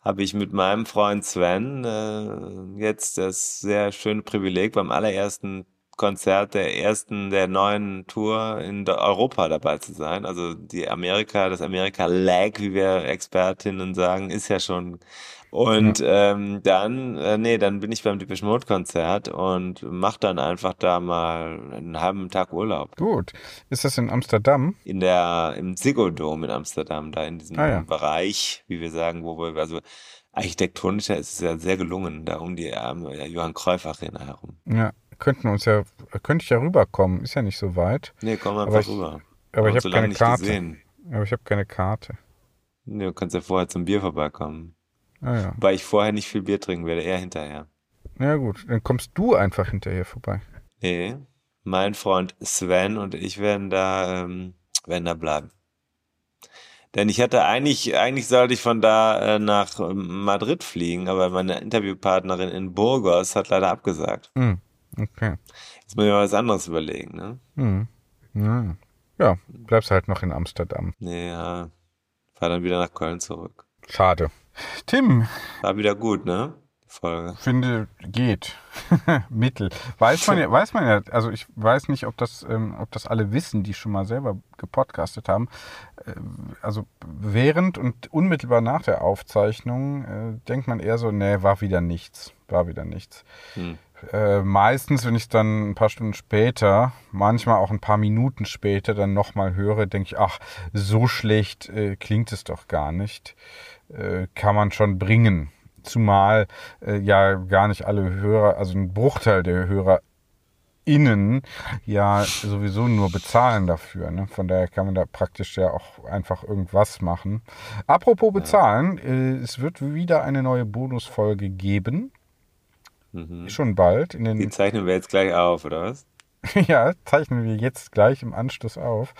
habe ich mit meinem Freund Sven äh, jetzt das sehr schöne Privileg beim allerersten Konzert der ersten der neuen Tour in Europa dabei zu sein. Also die Amerika, das Amerika Lag, wie wir Expertinnen sagen, ist ja schon und ähm, dann, äh, nee, dann bin ich beim Depeche Mode Konzert und mach dann einfach da mal einen halben Tag Urlaub Gut. Ist das in Amsterdam? in der im Ziggo Dome in Amsterdam, da in diesem Ah, ja. Bereich, wie wir sagen, wo wir also architektonischer ist es ja sehr gelungen, da um die ähm, Johann Cruyff Arena herum. Ja, könnten uns ja, könnte ich ja rüberkommen. Ist ja nicht so weit. Nee, komm Aber einfach ich- rüber. Aber ich habe so keine nicht Karte. Gesehen. Aber ich habe keine Karte. Nee, du kannst ja vorher zum Bier vorbeikommen. Ah ja. Weil ich vorher nicht viel Bier trinken werde, eher hinterher. Na ja, gut, dann kommst du einfach hinterher vorbei. Nee, mein Freund Sven und ich werden da, ähm, werden da bleiben. Denn ich hatte eigentlich, eigentlich sollte ich von da äh, nach ähm, Madrid fliegen, aber meine Interviewpartnerin in Burgos hat leider abgesagt. Hm. Okay. Jetzt muss ich mal was anderes überlegen, ne? Hm. Ja. ja, bleibst halt noch in Amsterdam. Ja. Fahr dann wieder nach Köln zurück. Schade. Tim, War wieder gut, ne? Folge. finde, geht. Mittel. Weiß man ja, weiß man ja, also ich weiß nicht, ob das, ähm, ob das alle wissen, die schon mal selber gepodcastet haben. Äh, also während und unmittelbar nach der Aufzeichnung äh, denkt man eher so, nee, war wieder nichts. War wieder nichts. Hm. Äh, meistens, wenn ich es dann ein paar Stunden später, manchmal auch ein paar Minuten später dann nochmal höre, denke ich, ach, so schlecht äh, klingt es doch gar nicht. Äh, kann man schon bringen. Zumal äh, ja gar nicht alle Hörer, also ein Bruchteil der HörerInnen ja sowieso nur bezahlen dafür. Ne? Von daher kann man da praktisch ja auch einfach irgendwas machen. Apropos bezahlen, äh, es wird wieder eine neue Bonusfolge geben. Mhm. Schon bald. In den Die zeichnen wir jetzt gleich auf, oder was? ja, zeichnen wir jetzt gleich im Anschluss auf.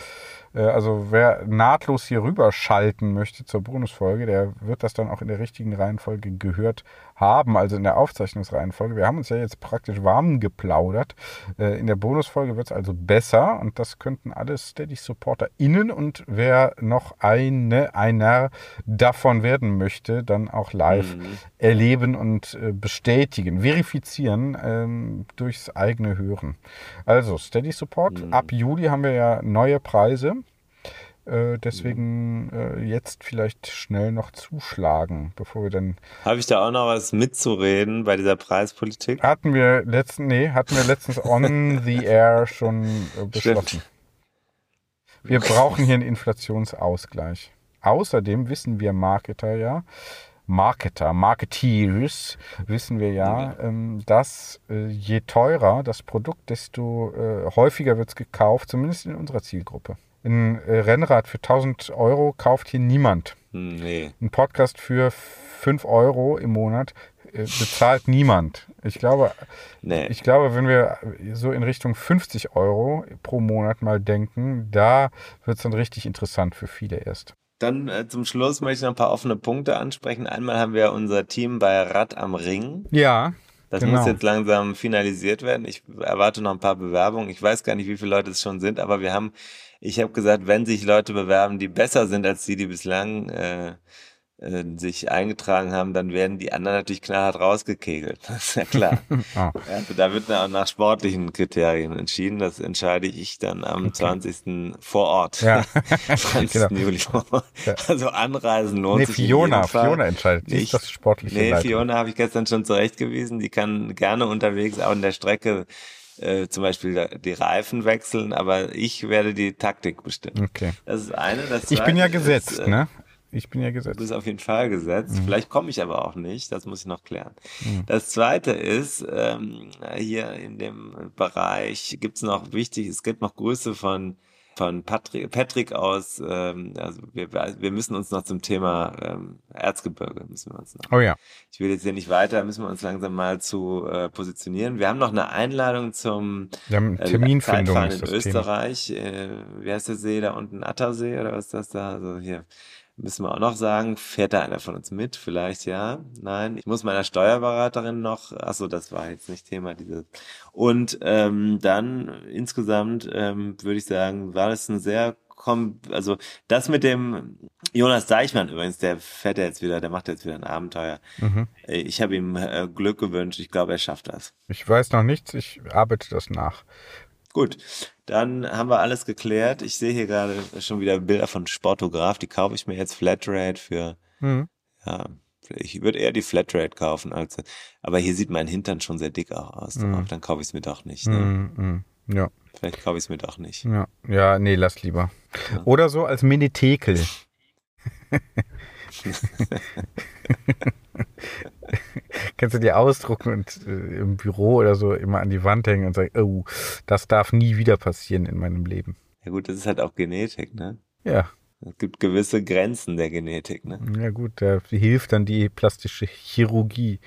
Äh, Also wer nahtlos hier rüberschalten möchte zur Bonusfolge, der wird das dann auch in der richtigen Reihenfolge gehört haben, also in der Aufzeichnungsreihenfolge. Wir haben uns ja jetzt praktisch warm geplaudert. Äh, In der Bonusfolge wird es also besser und das könnten alle Steady-SupporterInnen und wer noch eine, einer davon werden möchte, dann auch live Mhm. erleben und äh, bestätigen, verifizieren ähm, durchs eigene Hören. Also Steady Support. Mhm. Ab Juli haben wir ja neue Preise. Äh, deswegen äh, jetzt vielleicht schnell noch zuschlagen, bevor wir dann Habe ich da auch noch was mitzureden bei dieser Preispolitik? hatten wir letzten nee hatten wir letztens on the air schon äh, beschlossen. Wir brauchen hier einen Inflationsausgleich. Außerdem wissen wir Marketer ja, Marketer, Marketeers wissen wir ja, ähm, dass äh, je teurer das Produkt, desto äh, häufiger wird es gekauft, zumindest in unserer Zielgruppe. Ein äh, Rennrad für 1000 Euro kauft hier niemand. Nee. Ein Podcast für 5 Euro im Monat äh, bezahlt niemand. Ich glaube, Nee. ich glaube, wenn wir so in Richtung 50 Euro pro Monat mal denken, da wird es dann richtig interessant für viele erst. Dann äh, zum Schluss möchte ich noch ein paar offene Punkte ansprechen. Einmal haben wir unser Team bei Rad am Ring. Ja, Das Genau. muss jetzt langsam finalisiert werden. Ich erwarte noch ein paar Bewerbungen. Ich weiß gar nicht, wie viele Leute es schon sind, aber wir haben, ich habe gesagt, wenn sich Leute bewerben, die besser sind als die, die bislang äh, äh, sich eingetragen haben, dann werden die anderen natürlich knallhart rausgekegelt. Das ist ja klar. Ah. Also da wird dann auch nach sportlichen Kriterien entschieden. Das entscheide ich dann am 20. vor Ort. Ja. 20. Genau. Juli. Also anreisen lohnt nee, sich. Fiona. Fiona entscheidet. Sie Ich- ist das sportliche Nee, Leiterin. Fiona habe ich gestern schon zurechtgewiesen. Die kann gerne unterwegs auch in der Strecke äh, zum Beispiel die Reifen wechseln, aber ich werde die Taktik bestimmen. Okay. Das ist eine. Das Ich bin ja ist, gesetzt, äh, ne? Ich bin ja Du gesetzt. bist auf jeden Fall gesetzt. Mhm. Vielleicht komme ich aber auch nicht. Das muss ich noch klären. Mhm. Das zweite ist, ähm, hier in dem Bereich gibt's noch wichtig, es gibt noch Grüße von von Patrick, Patrick aus, ähm, also wir, wir müssen uns noch zum Thema ähm, Erzgebirge, müssen wir uns noch. Oh ja. Ich will jetzt hier nicht weiter, müssen wir uns langsam mal zu äh, positionieren. Wir haben noch eine Einladung zum Wir haben äh, Terminfindung Zeitfahren ist in Thema. Österreich. Äh, wie heißt der See da unten? Attersee oder was ist das da? Also hier müssen wir auch noch sagen. Fährt da einer von uns mit? Vielleicht ja. Nein. Ich muss meiner Steuerberaterin noch. Ach so, das war jetzt nicht Thema. Diese. Und ähm, dann insgesamt ähm, würde ich sagen, war das ein sehr also das mit dem Jonas Deichmann übrigens, der fährt ja jetzt wieder, der macht jetzt wieder ein Abenteuer. Mhm. Ich habe ihm äh, Glück gewünscht. Ich glaube, er schafft das. Ich weiß noch nichts, ich arbeite das nach. Gut, dann haben wir alles geklärt. Ich sehe hier gerade schon wieder Bilder von Sportograph. Die kaufe ich mir jetzt Flatrate für, Mhm. ja, ich würde eher die Flatrate kaufen als, aber hier sieht mein Hintern schon sehr dick auch aus. Mhm. Dann kaufe ich es mir doch nicht. Ne? Mhm. Mhm. Ja, Vielleicht kaufe ich es mir doch nicht. ja, ja, nee, lass lieber. Ja. Oder so als Menetekel. Kannst du dir ausdrucken und äh, im Büro oder so immer an die Wand hängen und sagen, oh, das darf nie wieder passieren in meinem Leben. Ja gut, das ist halt auch Genetik, ne? Ja, Es gibt gewisse Grenzen der Genetik, ne? ja gut, da hilft dann die plastische Chirurgie.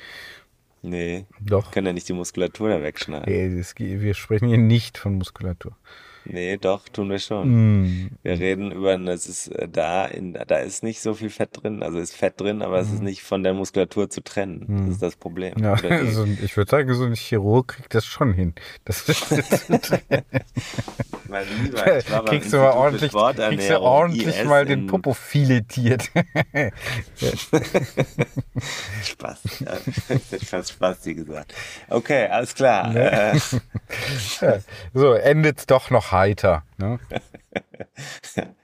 Nee, Doch. kann ja nicht die Muskulatur da wegschneiden. Ey, das, wir sprechen hier nicht von Muskulatur. Nee, doch, tun wir schon. Mm. Wir reden über, das ist äh, da, in, da ist nicht so viel Fett drin, also ist Fett drin, aber es ist nicht von der Muskulatur zu trennen. Mhm. Das ist das Problem. Ja, die- also ich würde sagen, so ein Chirurg kriegt das schon hin. Das Mein Lieber, ich war beim kriegst du mal ordentlich, kriegst du ordentlich mal den Popo filetiert. Spaß. Ich hätte fast Spasti gesagt. Okay, alles klar. Ne? Äh, Ja. So, endet's doch noch heiter. Ne?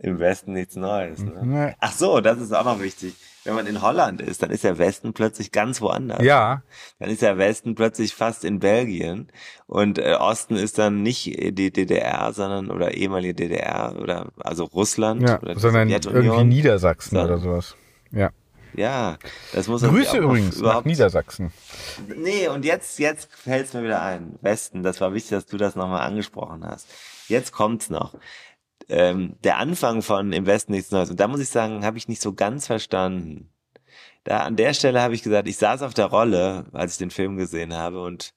Im Westen nichts Neues. Ne? Ach so, das ist auch noch wichtig. Wenn man in Holland ist, dann ist der Westen plötzlich ganz woanders. Ja, Dann ist der Westen plötzlich fast in Belgien und äh, Osten ist dann nicht die DDR, sondern oder ehemalige DDR oder also Russland ja oder sondern irgendwie Niedersachsen So. oder sowas. Ja. Ja, das muss Grüße übrigens nach Niedersachsen. Nee, und jetzt, jetzt fällt's mir wieder ein. Westen, das war wichtig, dass du das nochmal angesprochen hast. Jetzt kommt's noch. Ähm, der Anfang von Im Westen nichts Neues. Und da muss ich sagen, habe ich nicht so ganz verstanden. Da an der Stelle habe ich gesagt, ich saß auf der Rolle, als ich den Film gesehen habe und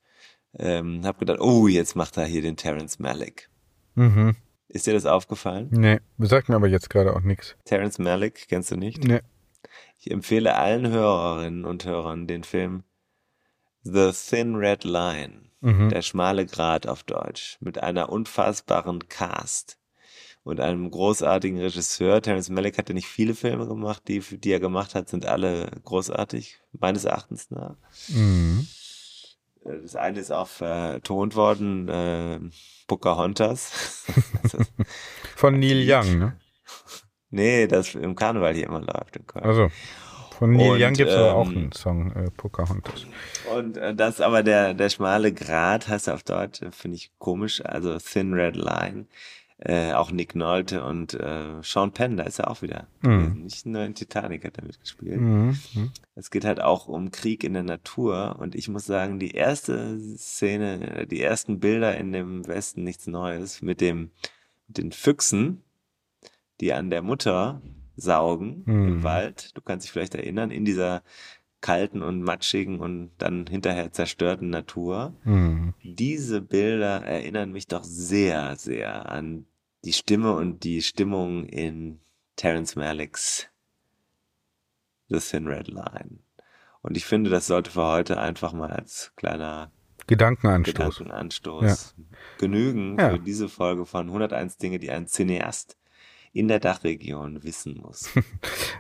ähm, habe gedacht, oh, jetzt macht er hier den Terrence Malick. Mhm. Ist dir das aufgefallen? Nee, sagt mir aber jetzt gerade auch nichts. Terrence Malick, kennst du nicht? Nee. Ich empfehle allen Hörerinnen und Hörern den Film The Thin Red Line. Mhm. Der schmale Grat auf Deutsch. Mit einer unfassbaren Cast. Und einem großartigen Regisseur. Terence Malick hat ja nicht viele Filme gemacht. Die, die er gemacht hat, sind alle großartig. Meines Erachtens nach. Mhm. Äh, Das eine ist auch vertont worden. Äh, Pocahontas. Von Neil Young, ne? nee, das im Karneval hier immer läuft. Im. Also, von Neil Und, Young gibt es aber auch ähm, einen Song, äh, Pocahontas. Und äh, das aber der, der schmale Grat heißt auf Deutsch, äh, finde ich komisch, also Thin Red Line. Äh, auch Nick Nolte und äh, Sean Penn, da ist er auch wieder. Mhm. Nicht nur in Titanic hat er mitgespielt. Mhm. Mhm. Es geht halt auch um Krieg in der Natur und ich muss sagen, die erste Szene, äh, die ersten Bilder in dem Westen nichts Neues mit dem mit den Füchsen, die an der Mutter saugen Mhm. im Wald. Du kannst dich vielleicht erinnern, in dieser kalten und matschigen und dann hinterher zerstörten Natur. Mhm. Diese Bilder erinnern mich doch sehr, sehr an die Stimme und die Stimmung in Terence Malicks The Thin Red Line. Und ich finde, das sollte für heute einfach mal als kleiner Gedankenanstoß. Gedankenanstoß genügen Ja. für diese Folge von 101 Dinge, die ein Cineast in der Dachregion wissen muss.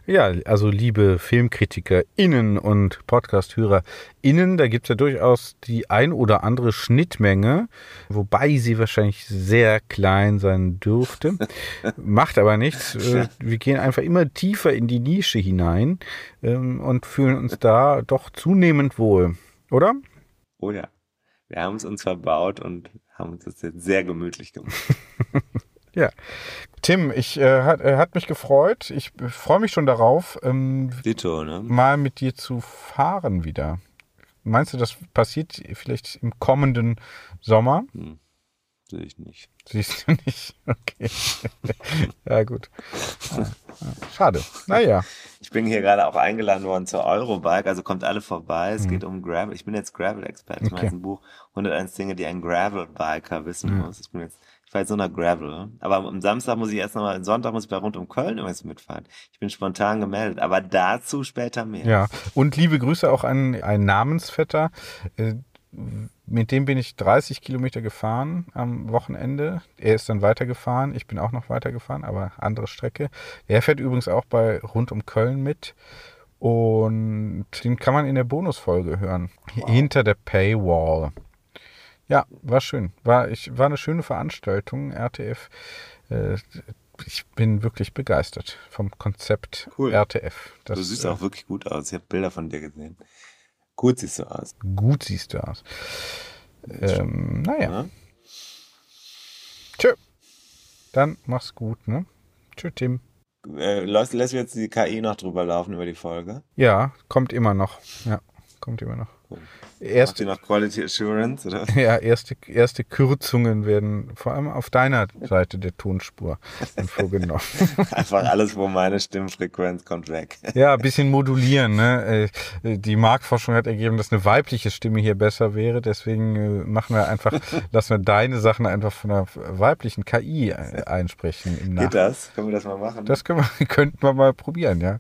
Ja, also liebe FilmkritikerInnen und Podcast-HörerInnen, da gibt's ja durchaus die ein oder andere Schnittmenge, wobei sie wahrscheinlich sehr klein sein dürfte. Macht aber nichts. Äh, Wir gehen einfach immer tiefer in die Nische hinein ähm, und fühlen uns da doch zunehmend wohl. Oder? Oh ja, wir haben es uns verbaut und haben uns das jetzt sehr gemütlich gemacht. Ja. Tim, ich äh, hat, äh, hat mich gefreut. Ich freue mich schon darauf, ähm, Ditto, ne? mal mit dir zu fahren wieder. Meinst du, das passiert vielleicht im kommenden Sommer? Sehe ich nicht. Siehst du nicht? Okay. ja, gut. Schade. Naja. Ich bin hier gerade auch eingeladen worden zur Eurobike, also kommt alle vorbei. Es geht um Gravel. Ich bin jetzt Gravel-Experte. Ich Mhm. Okay. mache jetzt ein Buch 101 Dinge, die ein Gravel-Biker wissen muss. Ich bin jetzt, jetzt nur nach Gravel. Aber am Samstag muss ich erst nochmal, am Sonntag muss ich bei rund um Köln übrigens mitfahren. Ich bin spontan gemeldet, aber dazu später mehr. Ja. Und liebe Grüße auch an einen Namensvetter. Äh, Mit dem bin ich 30 Kilometer gefahren am Wochenende. Er ist dann weitergefahren. Ich bin auch noch weitergefahren, aber andere Strecke. Er fährt übrigens auch bei rund um Köln mit. Und den kann man in der Bonusfolge hören. Hinter der Paywall. Ja, war schön. War, ich, war eine schöne Veranstaltung, RTF. Äh, ich bin wirklich begeistert vom Konzept Cool. RTF. Das, du siehst äh, auch wirklich gut aus. Ich habe Bilder von dir gesehen. Gut siehst du aus. Gut siehst du aus. Ähm, naja. Ja? Tschö. Dann mach's gut, ne? Tschö, Tim. Äh, lässt, lässt jetzt die KI noch drüber laufen über die Folge? Ja, kommt immer noch. Ja, kommt immer noch. Cool. Macht Erst, die noch Quality Assurance? Oder? ja, erste, erste Kürzungen werden vor allem auf deiner Seite der Tonspur vorgenommen. Einfach alles, wo meine Stimmfrequenz kommt, weg. Ja, ein bisschen modulieren. Ne? Äh, Die Marktforschung hat ergeben, dass eine weibliche Stimme hier besser wäre. Deswegen äh, machen wir einfach, lassen wir deine Sachen einfach von einer weiblichen KI äh, einsprechen. Im Nach Geht das? Können wir das mal machen? Das können wir, könnten wir mal probieren, ja.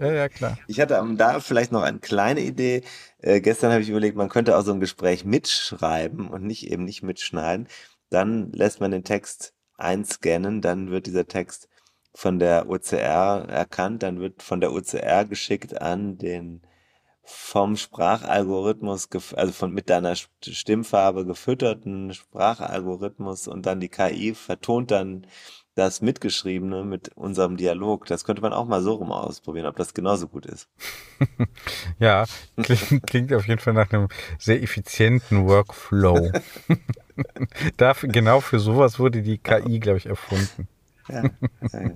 Ja, ja, klar. Ich hatte am- da vielleicht noch eine kleine Idee. Äh, gestern habe ich überlegt, man könnte auch so ein Gespräch mitschreiben und nicht eben nicht mitschneiden. Dann lässt man den Text einscannen, dann wird dieser Text von der OCR erkannt, dann wird von der OCR geschickt an den vom Sprachalgorithmus, also von mit deiner St- Stimmfarbe gefütterten Sprachalgorithmus und dann die KI vertont dann das Mitgeschriebene mit unserem Dialog. Das könnte man auch mal so rum ausprobieren, ob das genauso gut ist. Ja, klingt, klingt auf jeden Fall nach einem sehr effizienten Workflow. Dafür, genau für sowas wurde die KI, glaube ich, erfunden. Ja, ja, ja.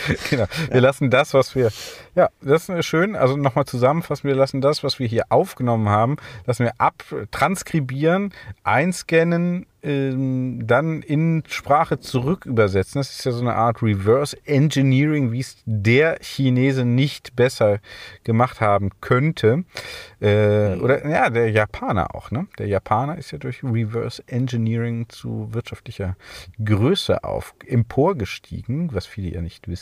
Genau. Wir lassen das, was wir, ja, das ist schön. Also nochmal zusammenfassen. Wir lassen das, was wir hier aufgenommen haben, lassen wir ab, transkribieren, einscannen, ähm, dann in Sprache zurück übersetzen. Das ist ja so eine Art Reverse Engineering, wie es der Chinese nicht besser gemacht haben könnte. Äh, Oder ja, der Japaner auch. Ne? Der Japaner ist ja durch Reverse Engineering zu wirtschaftlicher Größe auf emporgestiegen, was viele ja nicht wissen.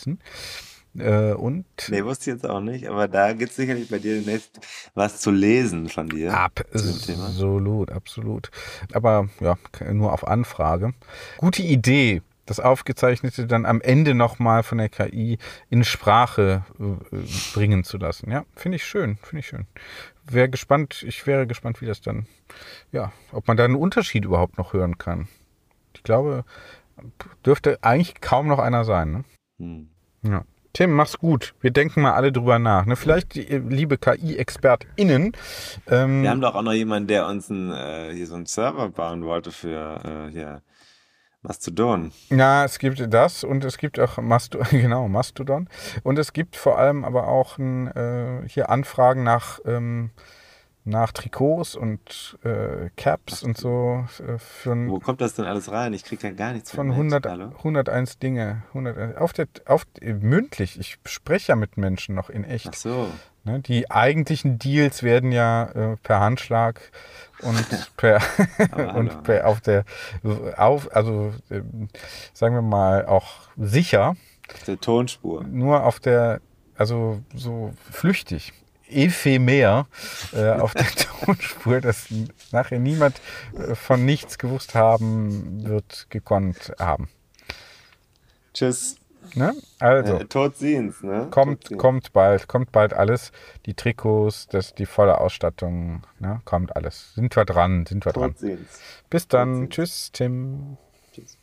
Äh, und Nee, wusste ich jetzt auch nicht, aber da gibt's sicherlich bei dir demnächst was zu lesen von dir. absolut, absolut. Aber ja, nur auf Anfrage. Gute Idee. Das Aufgezeichnete dann am Ende nochmal von der KI in Sprache äh, bringen zu lassen. Ja, finde ich schön, finde ich schön. Wäre gespannt, ich wäre gespannt, wie das dann, ja, ob man da einen Unterschied überhaupt noch hören kann. Ich glaube, dürfte eigentlich kaum noch einer sein. Ne? Hm. Ja. Tim, mach's gut. Wir denken mal alle drüber nach. Ne? Vielleicht, die, liebe KI-ExpertInnen. Ähm, Wir haben doch auch noch jemanden, der uns ein, äh, hier so einen Server bauen wollte für äh, hier Mastodon. ja, es gibt das und es gibt auch Mastodon, genau, Mastodon. Und es gibt vor allem aber auch ein, äh, hier Anfragen nach, ähm, nach Trikots und äh, Caps und so äh, für ein, Wo kommt das denn alles rein? Ich krieg da gar nichts von mit. 100, Hallo? 101 Dinge. 101, auf der, auf, mündlich, ich spreche ja mit Menschen noch in echt. Ach so. Ne, die eigentlichen Deals werden ja äh, per Handschlag und per und per auf der auf also ähm, sagen wir mal auch sicher Auf der Tonspur. nur auf der also so flüchtig ephemer äh, auf der Tonspur, dass nachher niemand äh, von nichts gewusst haben wird gekonnt haben. Tschüss. Ne? Also Äh, Tod siehen's, ne? kommt, siehen's. kommt bald, kommt bald alles. Die Trikots, das, die volle Ausstattung, ne? kommt alles. Sind wir dran, sind wir dran. Tod siehen's. Bis dann. Tschüss, Tim. Tschüss.